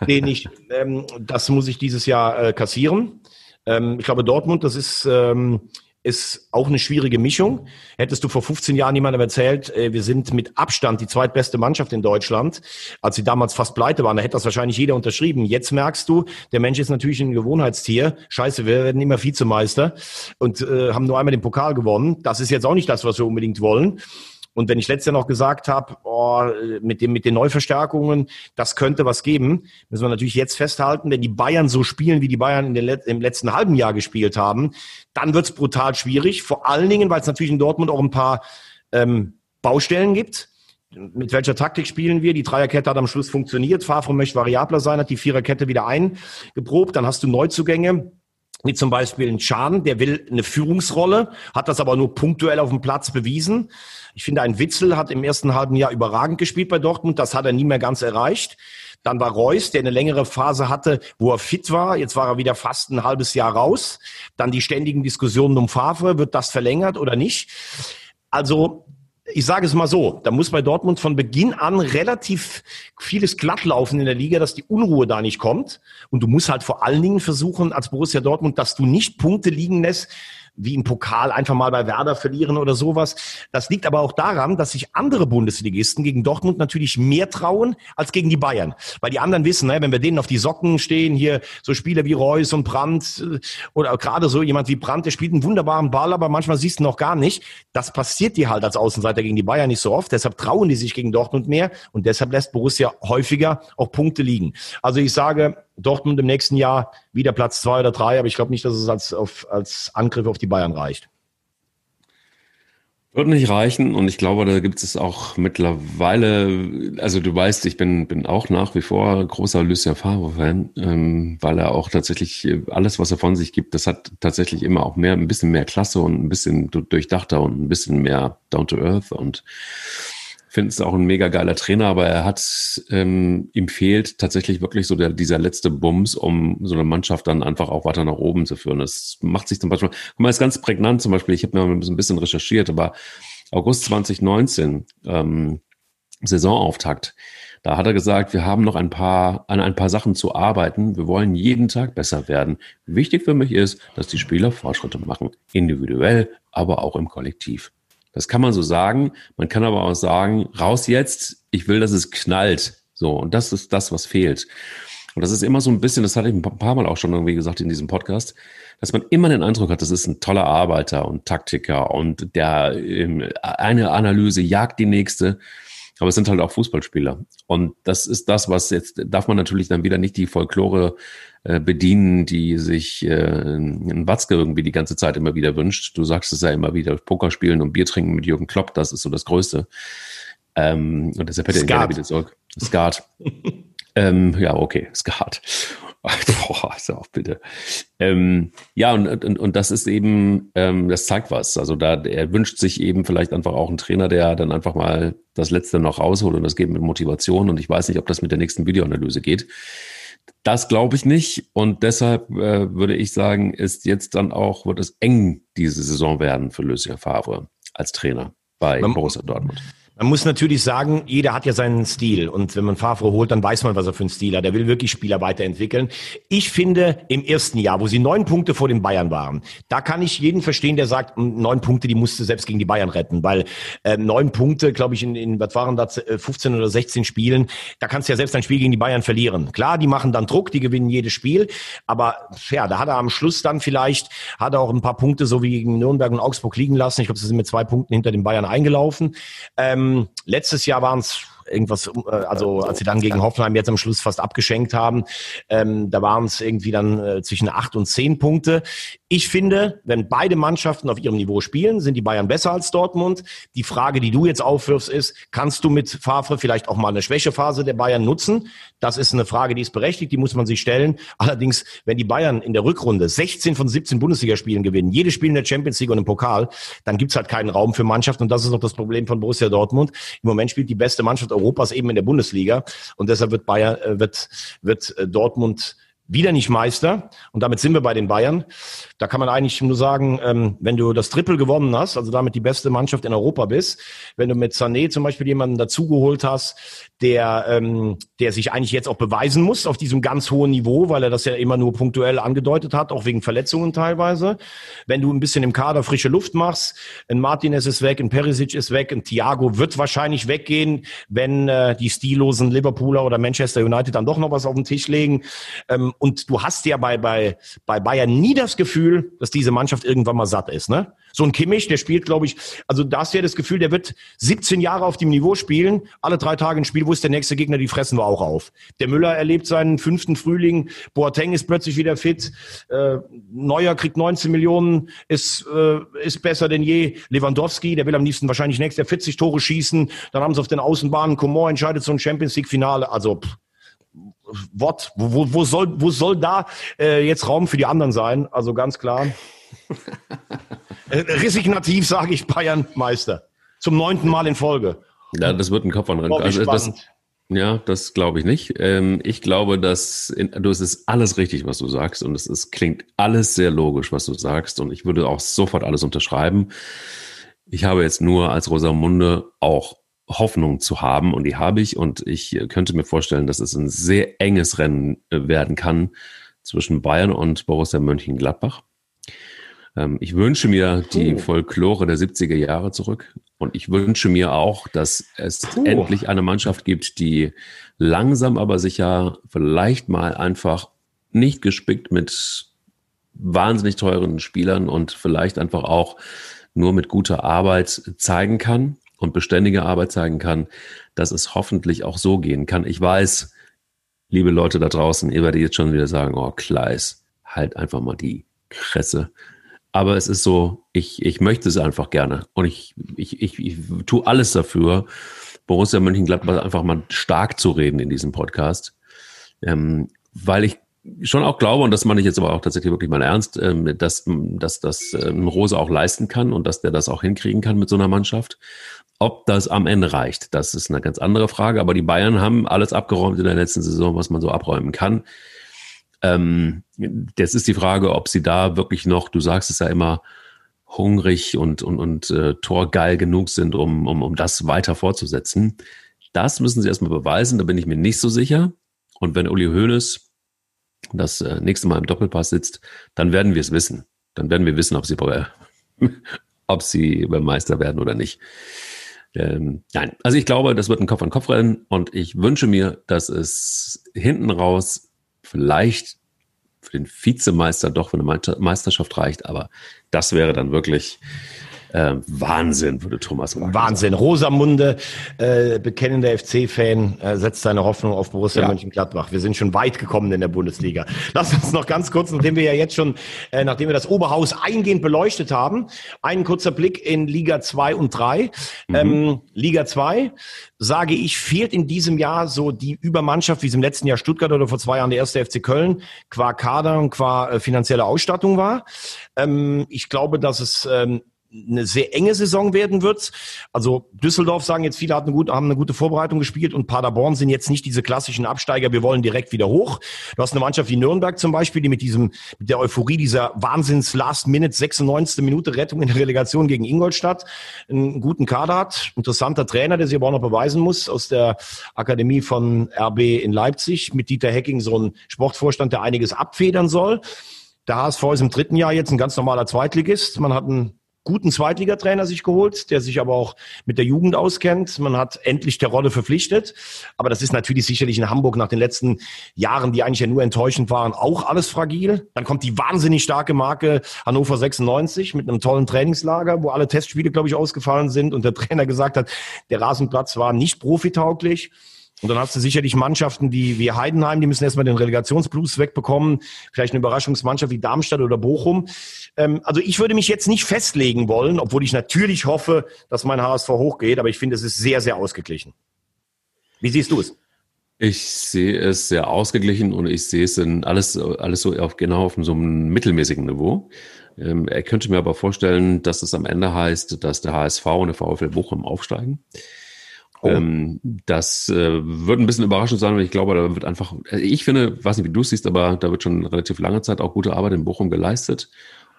den ich, ähm, das muss ich dieses Jahr äh, kassieren. Ähm, ich glaube, Dortmund, das ist, ähm, ist auch eine schwierige Mischung. Hättest du vor 15 Jahren jemandem erzählt, äh, wir sind mit Abstand die zweitbeste Mannschaft in Deutschland, als sie damals fast pleite waren, da hätte das wahrscheinlich jeder unterschrieben. Jetzt merkst du, der Mensch ist natürlich ein Gewohnheitstier. Scheiße, wir werden immer Vizemeister und äh, haben nur einmal den Pokal gewonnen. Das ist jetzt auch nicht das, was wir unbedingt wollen. Und wenn ich letztes Jahr noch gesagt habe, oh, mit, dem, mit den Neuverstärkungen, das könnte was geben, müssen wir natürlich jetzt festhalten, wenn die Bayern so spielen, wie die Bayern Let im letzten halben Jahr gespielt haben, dann wird's brutal schwierig. Vor allen Dingen, weil es natürlich in Dortmund auch ein paar ähm, Baustellen gibt. Mit welcher Taktik spielen wir? Die Dreierkette hat am Schluss funktioniert. Favre möchte variabler sein, hat die Viererkette wieder eingeprobt. Dann hast du Neuzugänge wie zum Beispiel ein Schaden, der will eine Führungsrolle, hat das aber nur punktuell auf dem Platz bewiesen. Ich finde, ein Witzel hat im ersten halben Jahr überragend gespielt bei Dortmund, das hat er nie mehr ganz erreicht. Dann war Reus, der eine längere Phase hatte, wo er fit war. Jetzt war er wieder fast ein halbes Jahr raus. Dann die ständigen Diskussionen um Favre, wird das verlängert oder nicht? Also ich sage es mal so, da muss bei Dortmund von Beginn an relativ vieles glatt laufen in der Liga, dass die Unruhe da nicht kommt. Und du musst halt vor allen Dingen versuchen, als Borussia Dortmund, dass du nicht Punkte liegen lässt, wie im Pokal einfach mal bei Werder verlieren oder sowas. Das liegt aber auch daran, dass sich andere Bundesligisten gegen Dortmund natürlich mehr trauen als gegen die Bayern. Weil die anderen wissen, ne, wenn wir denen auf die Socken stehen, hier so Spieler wie Reus und Brandt äh, oder gerade so jemand wie Brandt, der spielt einen wunderbaren Ball, aber manchmal siehst du noch gar nicht. Das passiert dir halt als Außenseiter gegen die Bayern nicht so oft. Deshalb trauen die sich gegen Dortmund mehr und deshalb lässt Borussia häufiger auch Punkte liegen. Also ich sage, Dortmund im nächsten Jahr wieder Platz zwei oder drei, aber ich glaube nicht, dass es als, auf, als Angriff auf die Bayern reicht. Wird nicht reichen und ich glaube, da gibt es auch mittlerweile, also du weißt, ich bin, bin auch nach wie vor großer Lucien Favre-Fan, ähm, weil er auch tatsächlich äh, alles, was er von sich gibt, das hat tatsächlich immer auch mehr, ein bisschen mehr Klasse und ein bisschen durchdachter und ein bisschen mehr down to earth und finde es auch ein mega geiler Trainer, aber er hat, ähm, ihm fehlt tatsächlich wirklich so der, dieser letzte Bums, um so eine Mannschaft dann einfach auch weiter nach oben zu führen. Das macht sich zum Beispiel, guck mal, ist ganz prägnant zum Beispiel, ich habe mir ein bisschen recherchiert, aber August 2019, ähm, Saisonauftakt, da hat er gesagt, wir haben noch ein paar, an ein paar Sachen zu arbeiten. Wir wollen jeden Tag besser werden. Wichtig für mich ist, dass die Spieler Fortschritte machen. Individuell, aber auch im Kollektiv. Das kann man so sagen. Man kann aber auch sagen, raus jetzt, ich will, dass es knallt. So, und das ist das, was fehlt. Und das ist immer so ein bisschen, das hatte ich ein paar Mal auch schon irgendwie gesagt in diesem Podcast, dass man immer den Eindruck hat, das ist ein toller Arbeiter und Taktiker und der ähm, eine Analyse jagt die nächste. Aber es sind halt auch Fußballspieler. Und das ist das, was jetzt, darf man natürlich dann wieder nicht die Folklore äh, bedienen, die sich äh, ein Watzke irgendwie die ganze Zeit immer wieder wünscht. Du sagst es ja immer wieder, Poker spielen und Bier trinken mit Jürgen Klopp, das ist so das Größte. Ähm, und deshalb hätte er wieder zurück. Skat. ähm, ja, okay, Skat. Boah, ist auch bitte. Ähm, ja, und, und, und das ist eben, ähm, das zeigt was. Also da, er wünscht sich eben vielleicht einfach auch einen Trainer, der dann einfach mal das Letzte noch rausholt und das geht mit Motivation. Und ich weiß nicht, ob das mit der nächsten Videoanalyse geht. Das glaube ich nicht. Und deshalb äh, würde ich sagen, ist jetzt dann auch, wird es eng diese Saison werden für Lucien Favre als Trainer bei Borussia Dortmund. Man muss natürlich sagen, jeder hat ja seinen Stil. Und wenn man Favre holt, dann weiß man, was er für einen Stil hat. Er will wirklich Spieler weiterentwickeln. Ich finde, im ersten Jahr, wo sie neun Punkte vor den Bayern waren, da kann ich jeden verstehen, der sagt, neun Punkte, die musste selbst gegen die Bayern retten. Weil äh, neun Punkte, glaube ich, in, in, was waren das, 15 äh, oder 16 Spielen, da kannst du ja selbst ein Spiel gegen die Bayern verlieren. Klar, die machen dann Druck, die gewinnen jedes Spiel. Aber ja, da hat er am Schluss dann vielleicht, hat er auch ein paar Punkte so wie gegen Nürnberg und Augsburg liegen lassen. Ich glaube, sie sind mit zwei Punkten hinter den Bayern eingelaufen. Ähm, ähm, letztes Jahr waren es irgendwas, äh, also als sie dann gegen Hoffenheim jetzt am Schluss fast abgeschenkt haben, ähm, da waren es irgendwie dann äh, zwischen acht und zehn Punkte. Ich finde, wenn beide Mannschaften auf ihrem Niveau spielen, sind die Bayern besser als Dortmund. Die Frage, die du jetzt aufwirfst, ist, kannst du mit Favre vielleicht auch mal eine Schwächephase der Bayern nutzen? Das ist eine Frage, die ist berechtigt, die muss man sich stellen. Allerdings, wenn die Bayern in der Rückrunde 16 von 17 Bundesligaspielen gewinnen, jedes Spiel in der Champions League und im Pokal, dann gibt's halt keinen Raum für Mannschaften. Und das ist noch das Problem von Borussia Dortmund. Im Moment spielt die beste Mannschaft Europas eben in der Bundesliga. Und deshalb wird Bayern, äh, wird, wird äh, Dortmund wieder nicht Meister. Und damit sind wir bei den Bayern. Da kann man eigentlich nur sagen, ähm, wenn du das Triple gewonnen hast, also damit die beste Mannschaft in Europa bist, wenn du mit Sané zum Beispiel jemanden dazugeholt hast, der, ähm, der sich eigentlich jetzt auch beweisen muss auf diesem ganz hohen Niveau, weil er das ja immer nur punktuell angedeutet hat, auch wegen Verletzungen teilweise. Wenn du ein bisschen im Kader frische Luft machst, ein Martinez ist weg, ein Perisic ist weg, ein Thiago wird wahrscheinlich weggehen, wenn äh, die stillosen Liverpooler oder Manchester United dann doch noch was auf den Tisch legen. Ähm, und du hast ja bei, bei, bei Bayern nie das Gefühl, Gefühl, dass diese Mannschaft irgendwann mal satt ist. Ne? So ein Kimmich, der spielt, glaube ich, also da hast du ja das Gefühl, der wird 17 Jahre auf dem Niveau spielen, alle drei Tage ein Spiel, wo ist der nächste Gegner, die fressen wir auch auf. Der Müller erlebt seinen fünften Frühling, Boateng ist plötzlich wieder fit, äh, Neuer kriegt 19 Millionen, ist, äh, ist besser denn je. Lewandowski, der will am liebsten wahrscheinlich nächstes Jahr 40 Tore schießen, dann haben sie auf den Außenbahnen, Coman entscheidet so ein Champions League Finale, also pff, Wort, wo, wo, soll, wo soll da äh, jetzt Raum für die anderen sein? Also ganz klar. Äh, resignativ sage ich Bayern Meister. Zum neunten Mal in Folge. Ja, das wird ein Kopf an also das, Ja, das glaube ich nicht. Ähm, ich glaube, dass in, du, es ist alles richtig, was du sagst, und es ist, klingt alles sehr logisch, was du sagst, und ich würde auch sofort alles unterschreiben. Ich habe jetzt nur als Rosamunde auch Hoffnung zu haben und die habe ich und ich könnte mir vorstellen, dass es ein sehr enges Rennen äh, werden kann zwischen Bayern und Borussia Mönchengladbach. Ähm, ich wünsche mir die Folklore der 70er Jahre zurück und ich wünsche mir auch, dass es Puh. endlich eine Mannschaft gibt, die langsam aber sicher vielleicht mal einfach nicht gespickt mit wahnsinnig teuren Spielern und vielleicht einfach auch nur mit guter Arbeit zeigen kann, und beständige Arbeit zeigen kann, dass es hoffentlich auch so gehen kann. Ich weiß, liebe Leute da draußen, ihr werdet jetzt schon wieder sagen, oh Kleis, halt einfach mal die Kresse. Aber es ist so, ich, ich möchte es einfach gerne. Und ich, ich, ich, ich tue alles dafür, Borussia Mönchengladbach einfach mal stark zu reden in diesem Podcast. Ähm, weil ich schon auch glaube, und das meine ich jetzt aber auch tatsächlich wirklich mal ernst, ähm, dass, dass das ähm, Rose auch leisten kann und dass der das auch hinkriegen kann mit so einer Mannschaft. Ob das am Ende reicht, das ist eine ganz andere Frage. Aber die Bayern haben alles abgeräumt in der letzten Saison, was man so abräumen kann. Ähm, jetzt ist die Frage, ob sie da wirklich noch, du sagst es ja immer, hungrig und, und, und äh, torgeil genug sind, um, um, um das weiter fortzusetzen. Das müssen sie erstmal beweisen, da bin ich mir nicht so sicher. Und wenn Uli Hoeneß das äh, nächste Mal im Doppelpass sitzt, dann werden wir es wissen. Dann werden wir wissen, ob sie, ob sie Meister werden oder nicht. Ähm, nein, also ich glaube, das wird ein Kopf-an-Kopf-Rennen und ich wünsche mir, dass es hinten raus vielleicht für den Vizemeister doch für eine Meisterschaft reicht, aber das wäre dann wirklich Äh, Wahnsinn, würde Thomas sagen. Wahnsinn. Rosamunde, äh, bekennender FC-Fan, äh, setzt seine Hoffnung auf Borussia ja. Mönchengladbach. Wir sind schon weit gekommen in der Bundesliga. Lass uns noch ganz kurz, nachdem wir ja jetzt schon, äh, nachdem wir das Oberhaus eingehend beleuchtet haben, einen kurzer Blick in Liga 2 und 3. Mhm. Ähm, Liga 2, sage ich, fehlt in diesem Jahr so die Übermannschaft, wie es im letzten Jahr Stuttgart oder vor zwei Jahren der erste FC Köln, qua Kader und qua äh, finanzielle Ausstattung war. Ähm, ich glaube, dass es ähm, eine sehr enge Saison werden wird. Also Düsseldorf sagen jetzt viele eine gute, haben eine gute Vorbereitung gespielt und Paderborn sind jetzt nicht diese klassischen Absteiger. Wir wollen direkt wieder hoch. Du hast eine Mannschaft wie Nürnberg zum Beispiel, die mit diesem mit der Euphorie dieser Wahnsinns Last Minute 96. Minute Rettung in der Relegation gegen Ingolstadt einen guten Kader hat. Interessanter Trainer, der sich aber auch noch beweisen muss aus der Akademie von RB in Leipzig mit Dieter Hecking so ein Sportvorstand, der einiges abfedern soll. Der HSV ist im dritten Jahr jetzt ein ganz normaler Zweitligist. Man hat einen guten Zweitligatrainer sich geholt, der sich aber auch mit der Jugend auskennt. Man hat endlich der Rolle verpflichtet. Aber das ist natürlich sicherlich in Hamburg nach den letzten Jahren, die eigentlich ja nur enttäuschend waren, auch alles fragil. Dann kommt die wahnsinnig starke Marke Hannover 96 mit einem tollen Trainingslager, wo alle Testspiele, glaube ich, ausgefallen sind und der Trainer gesagt hat, der Rasenplatz war nicht profitauglich. Und dann hast du sicherlich Mannschaften wie, wie Heidenheim, die müssen erstmal den Relegationsblues wegbekommen. Vielleicht eine Überraschungsmannschaft wie Darmstadt oder Bochum. Ähm, also ich würde mich jetzt nicht festlegen wollen, obwohl ich natürlich hoffe, dass mein HSV hochgeht, aber ich finde, es ist sehr, sehr ausgeglichen. Wie siehst du es? Ich sehe es sehr ausgeglichen und ich sehe es in alles, alles so auf genau auf so einem mittelmäßigen Niveau. Ähm, er könnte mir aber vorstellen, dass es am Ende heißt, dass der HSV und der VfL Bochum aufsteigen. Oh. Ähm, das äh, wird ein bisschen überraschend sein, weil ich glaube, da wird einfach, äh, ich finde, weiß nicht, wie du es siehst, aber da wird schon relativ lange Zeit auch gute Arbeit in Bochum geleistet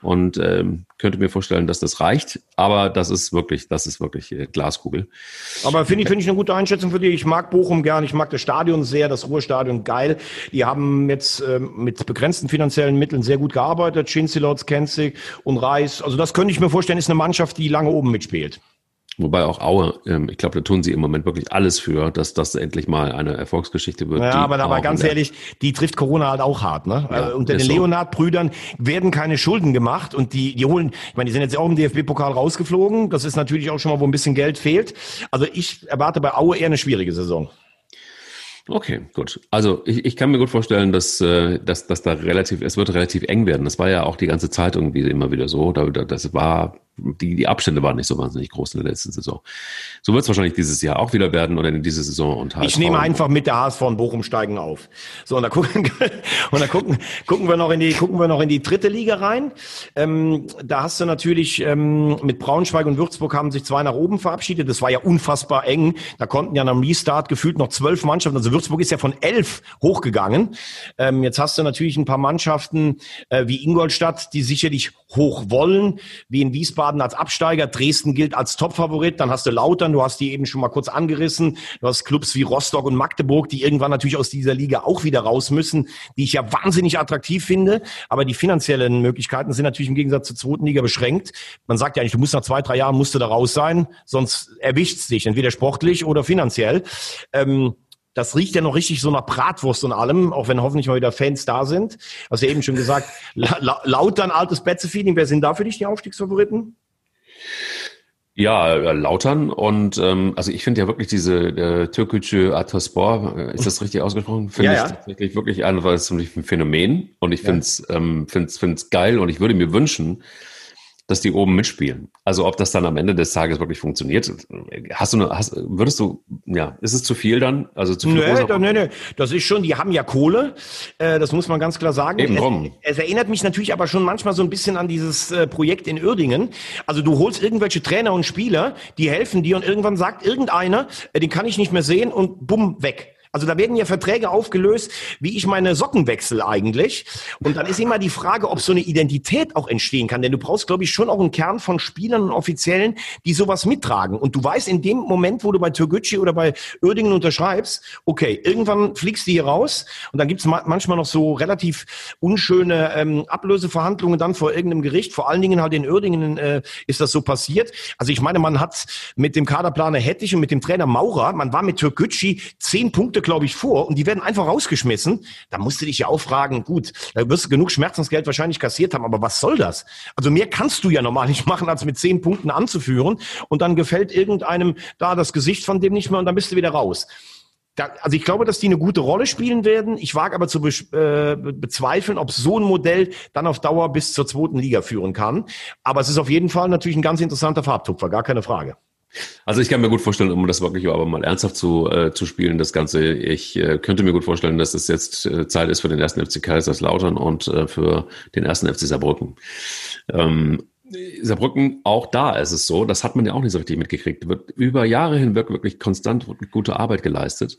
und ähm, könnte mir vorstellen, dass das reicht. Aber das ist wirklich, das ist wirklich äh, Glaskugel. Aber finde ich, finde ich eine gute Einschätzung für dich. Ich mag Bochum gern, ich mag das Stadion sehr, das Ruhrstadion geil. Die haben jetzt ähm, mit begrenzten finanziellen Mitteln sehr gut gearbeitet. Schinzilotz, Kenzig und Reis. Also das könnte ich mir vorstellen, ist eine Mannschaft, die lange oben mitspielt. Wobei auch Aue, ähm, ich glaube, da tun sie im Moment wirklich alles für, dass das endlich mal eine Erfolgsgeschichte wird. Ja, aber, aber ganz ehrlich, die trifft Corona halt auch hart. Ne? Ja, äh, Unter den so. Leonard-Brüdern werden keine Schulden gemacht und die, die holen, ich meine, die sind jetzt auch im DFB-Pokal rausgeflogen. Das ist natürlich auch schon mal, wo ein bisschen Geld fehlt. Also ich erwarte bei Aue eher eine schwierige Saison. Okay, gut. Also ich, ich kann mir gut vorstellen, dass, äh, dass, dass da relativ, es wird relativ eng werden. Das war ja auch die ganze Zeit irgendwie immer wieder so. Da, das war die, die Abstände waren nicht so wahnsinnig groß in der letzten Saison. So wird es wahrscheinlich dieses Jahr auch wieder werden oder in dieser Saison und HSV. Ich nehme einfach mit der HSV und Bochum steigen auf. So, und da gucken, und da gucken, gucken wir noch in die, gucken wir noch in die dritte Liga rein. Ähm, da hast du natürlich, ähm, mit Braunschweig und Würzburg haben sich zwei nach oben verabschiedet. Das war ja unfassbar eng. Da konnten ja nach dem Restart gefühlt noch zwölf Mannschaften, also Würzburg ist ja von elf hochgegangen. Ähm, jetzt hast du natürlich ein paar Mannschaften, äh, wie Ingolstadt, die sicherlich hoch wollen, wie in Wiesbaden Wiesbaden als Absteiger, Dresden gilt als Topfavorit, dann hast du Lautern, du hast die eben schon mal kurz angerissen, du hast Clubs wie Rostock und Magdeburg, die irgendwann natürlich aus dieser Liga auch wieder raus müssen, die ich ja wahnsinnig attraktiv finde, aber die finanziellen Möglichkeiten sind natürlich im Gegensatz zur zweiten Liga beschränkt. Man sagt ja eigentlich, du musst nach zwei, drei Jahren musst du da raus sein, sonst erwischt's dich, entweder sportlich oder finanziell. Ähm, das riecht ja noch richtig so nach Bratwurst und allem, auch wenn hoffentlich mal wieder Fans da sind. Hast du eben schon gesagt, la la Lautern, altes Betze-Feeling. Wer sind da für dich die Aufstiegsfavoriten? Ja, äh, Lautern und ähm, also ich finde ja wirklich diese äh, türkische Ataspor, äh, ist das richtig ausgesprochen? Finde ja, ich ja. tatsächlich wirklich ein, ein Phänomen und ich finde es ja. ähm, find's, find's geil und ich würde mir wünschen, dass die oben mitspielen. Also ob das dann am Ende des Tages wirklich funktioniert, hast du, eine, hast, würdest du, ja, ist es zu viel dann? Also zu viel nee, da, nee, nee, das ist schon, die haben ja Kohle, äh, das muss man ganz klar sagen. Eben? Es, es, erinnert mich natürlich aber schon manchmal so ein bisschen an dieses äh, Projekt in Uerdingen. Also du holst irgendwelche Trainer und Spieler, die helfen dir und irgendwann sagt irgendeiner, äh, den kann ich nicht mehr sehen und bumm, weg. Also da werden ja Verträge aufgelöst, wie ich meine Socken wechsle eigentlich. Und dann ist immer die Frage, ob so eine Identität auch entstehen kann. Denn du brauchst, glaube ich, schon auch einen Kern von Spielern und Offiziellen, die sowas mittragen. Und du weißt in dem Moment, wo du bei Türgücü oder bei Uerdingen unterschreibst, okay, irgendwann fliegst du hier raus und dann gibt's manchmal noch so relativ unschöne ähm, Ablöseverhandlungen dann vor irgendeinem Gericht. Vor allen Dingen halt in Uerdingen äh, ist das so passiert. Also ich meine, man hat mit dem Kaderplaner Hettich und mit dem Trainer Maurer, man war mit Türgücü zehn Punkte glaube ich, vor und die werden einfach rausgeschmissen. Da musst du dich ja auch fragen, gut, da wirst du genug Schmerzensgeld wahrscheinlich kassiert haben, aber was soll das? Also mehr kannst du ja normal nicht machen, als mit zehn Punkten anzuführen und dann gefällt irgendeinem da das Gesicht von dem nicht mehr und dann bist du wieder raus. Da, also ich glaube, dass die eine gute Rolle spielen werden. Ich wage aber zu be äh, bezweifeln, ob so ein Modell dann auf Dauer bis zur zweiten Liga führen kann. Aber es ist auf jeden Fall natürlich ein ganz interessanter Farbtupfer, gar keine Frage. Also ich kann mir gut vorstellen, um das wirklich aber mal ernsthaft zu, äh, zu spielen, das Ganze, ich äh, könnte mir gut vorstellen, dass es jetzt äh, Zeit ist für den ersten FC Kaiserslautern und äh, für den ersten FC Saarbrücken. Ähm, Saarbrücken, auch da ist es so, das hat man ja auch nicht so richtig mitgekriegt, wird über Jahre hinweg wirklich konstant gute Arbeit geleistet.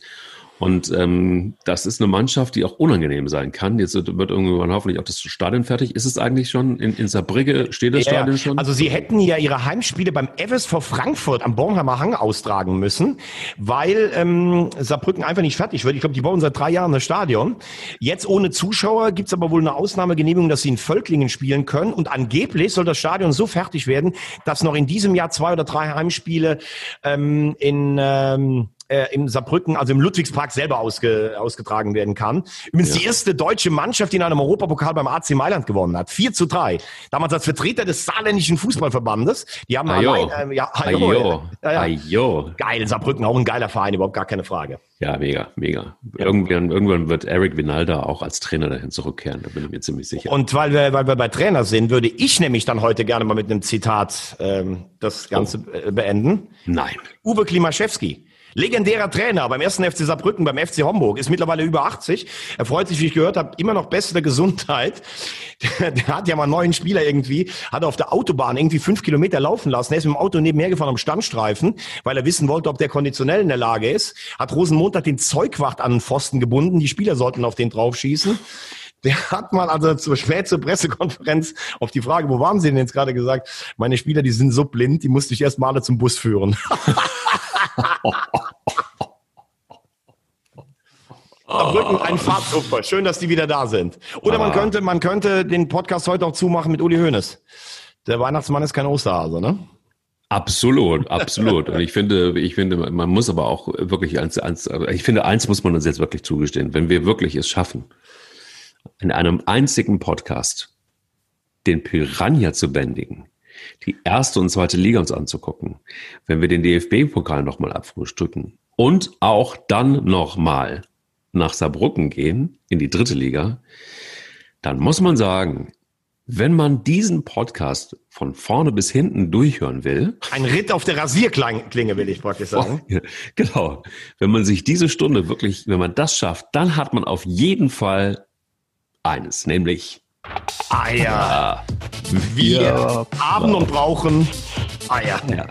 Und ähm, das ist eine Mannschaft, die auch unangenehm sein kann. Jetzt wird irgendwann hoffentlich auch das Stadion fertig. Ist es eigentlich schon in, in Saarbrücke? Steht das ja, Stadion schon? Also sie hätten ja ihre Heimspiele beim FSV Frankfurt am Bornheimer Hang austragen müssen, weil ähm, Saarbrücken einfach nicht fertig wird. Ich glaube, die bauen seit drei Jahren das Stadion. Jetzt ohne Zuschauer gibt's aber wohl eine Ausnahmegenehmigung, dass sie in Völklingen spielen können. Und angeblich soll das Stadion so fertig werden, dass noch in diesem Jahr zwei oder drei Heimspiele ähm, in ähm, äh, im Saarbrücken, also im Ludwigspark selber ausge, ausgetragen werden kann. Übrigens ja. die erste deutsche Mannschaft, die in einem Europapokal beim AC Mailand gewonnen hat. 4 zu 3. Damals als Vertreter des saarländischen Fußballverbandes. Die haben Ajo. allein, äh, ja, Ajo. Ajo. Ja. Ajo. Geil, Saarbrücken, auch ein geiler Verein, überhaupt gar keine Frage. Ja, mega, mega. Irgendwann, irgendwann wird Eric Vinalda auch als Trainer dahin zurückkehren, da bin ich mir ziemlich sicher. Und weil wir, weil wir bei Trainer sind, würde ich nämlich dann heute gerne mal mit einem Zitat ähm, das Ganze oh. beenden. Nein. Uwe Klimaschewski Legendärer Trainer beim ersten FC Saarbrücken, beim FC Homburg, ist mittlerweile über 80. Er freut sich, wie ich gehört habe, immer noch beste Gesundheit. Der, der hat ja mal einen neuen Spieler irgendwie, hat auf der Autobahn irgendwie fünf Kilometer laufen lassen. Er ist mit dem Auto nebenher gefahren am Standstreifen, weil er wissen wollte, ob der konditionell in der Lage ist. Hat Rosenmontag den Zeugwacht an den Pfosten gebunden. Die Spieler sollten auf den draufschießen. Der hat mal also zur spät zur Pressekonferenz auf die Frage, wo waren Sie denn jetzt gerade gesagt, meine Spieler, die sind so blind, die musste ich erst mal alle zum Bus führen. Saarbrücken ein Fahrtupfer. Schön, dass die wieder da sind. Oder man könnte, man könnte den Podcast heute auch zumachen mit Uli Hoeneß. Der Weihnachtsmann ist kein Osterhase, ne? Absolut, absolut. Und ich finde, ich finde, man muss aber auch wirklich eins, eins, ich finde, eins muss man uns jetzt wirklich zugestehen. Wenn wir wirklich es schaffen, in einem einzigen Podcast den Piranha zu bändigen, die erste und zweite Liga uns anzugucken, wenn wir den DFB-Pokal nochmal abfrühstücken und auch dann nochmal nach Saarbrücken gehen, in die dritte Liga, dann muss man sagen, wenn man diesen Podcast von vorne bis hinten durchhören will. Ein Ritt auf der Rasierklinge, will ich praktisch sagen. Genau. Wenn man sich diese Stunde wirklich, wenn man das schafft, dann hat man auf jeden Fall eines, nämlich Eier. Wir, Wir haben und brauchen Eier. Ja.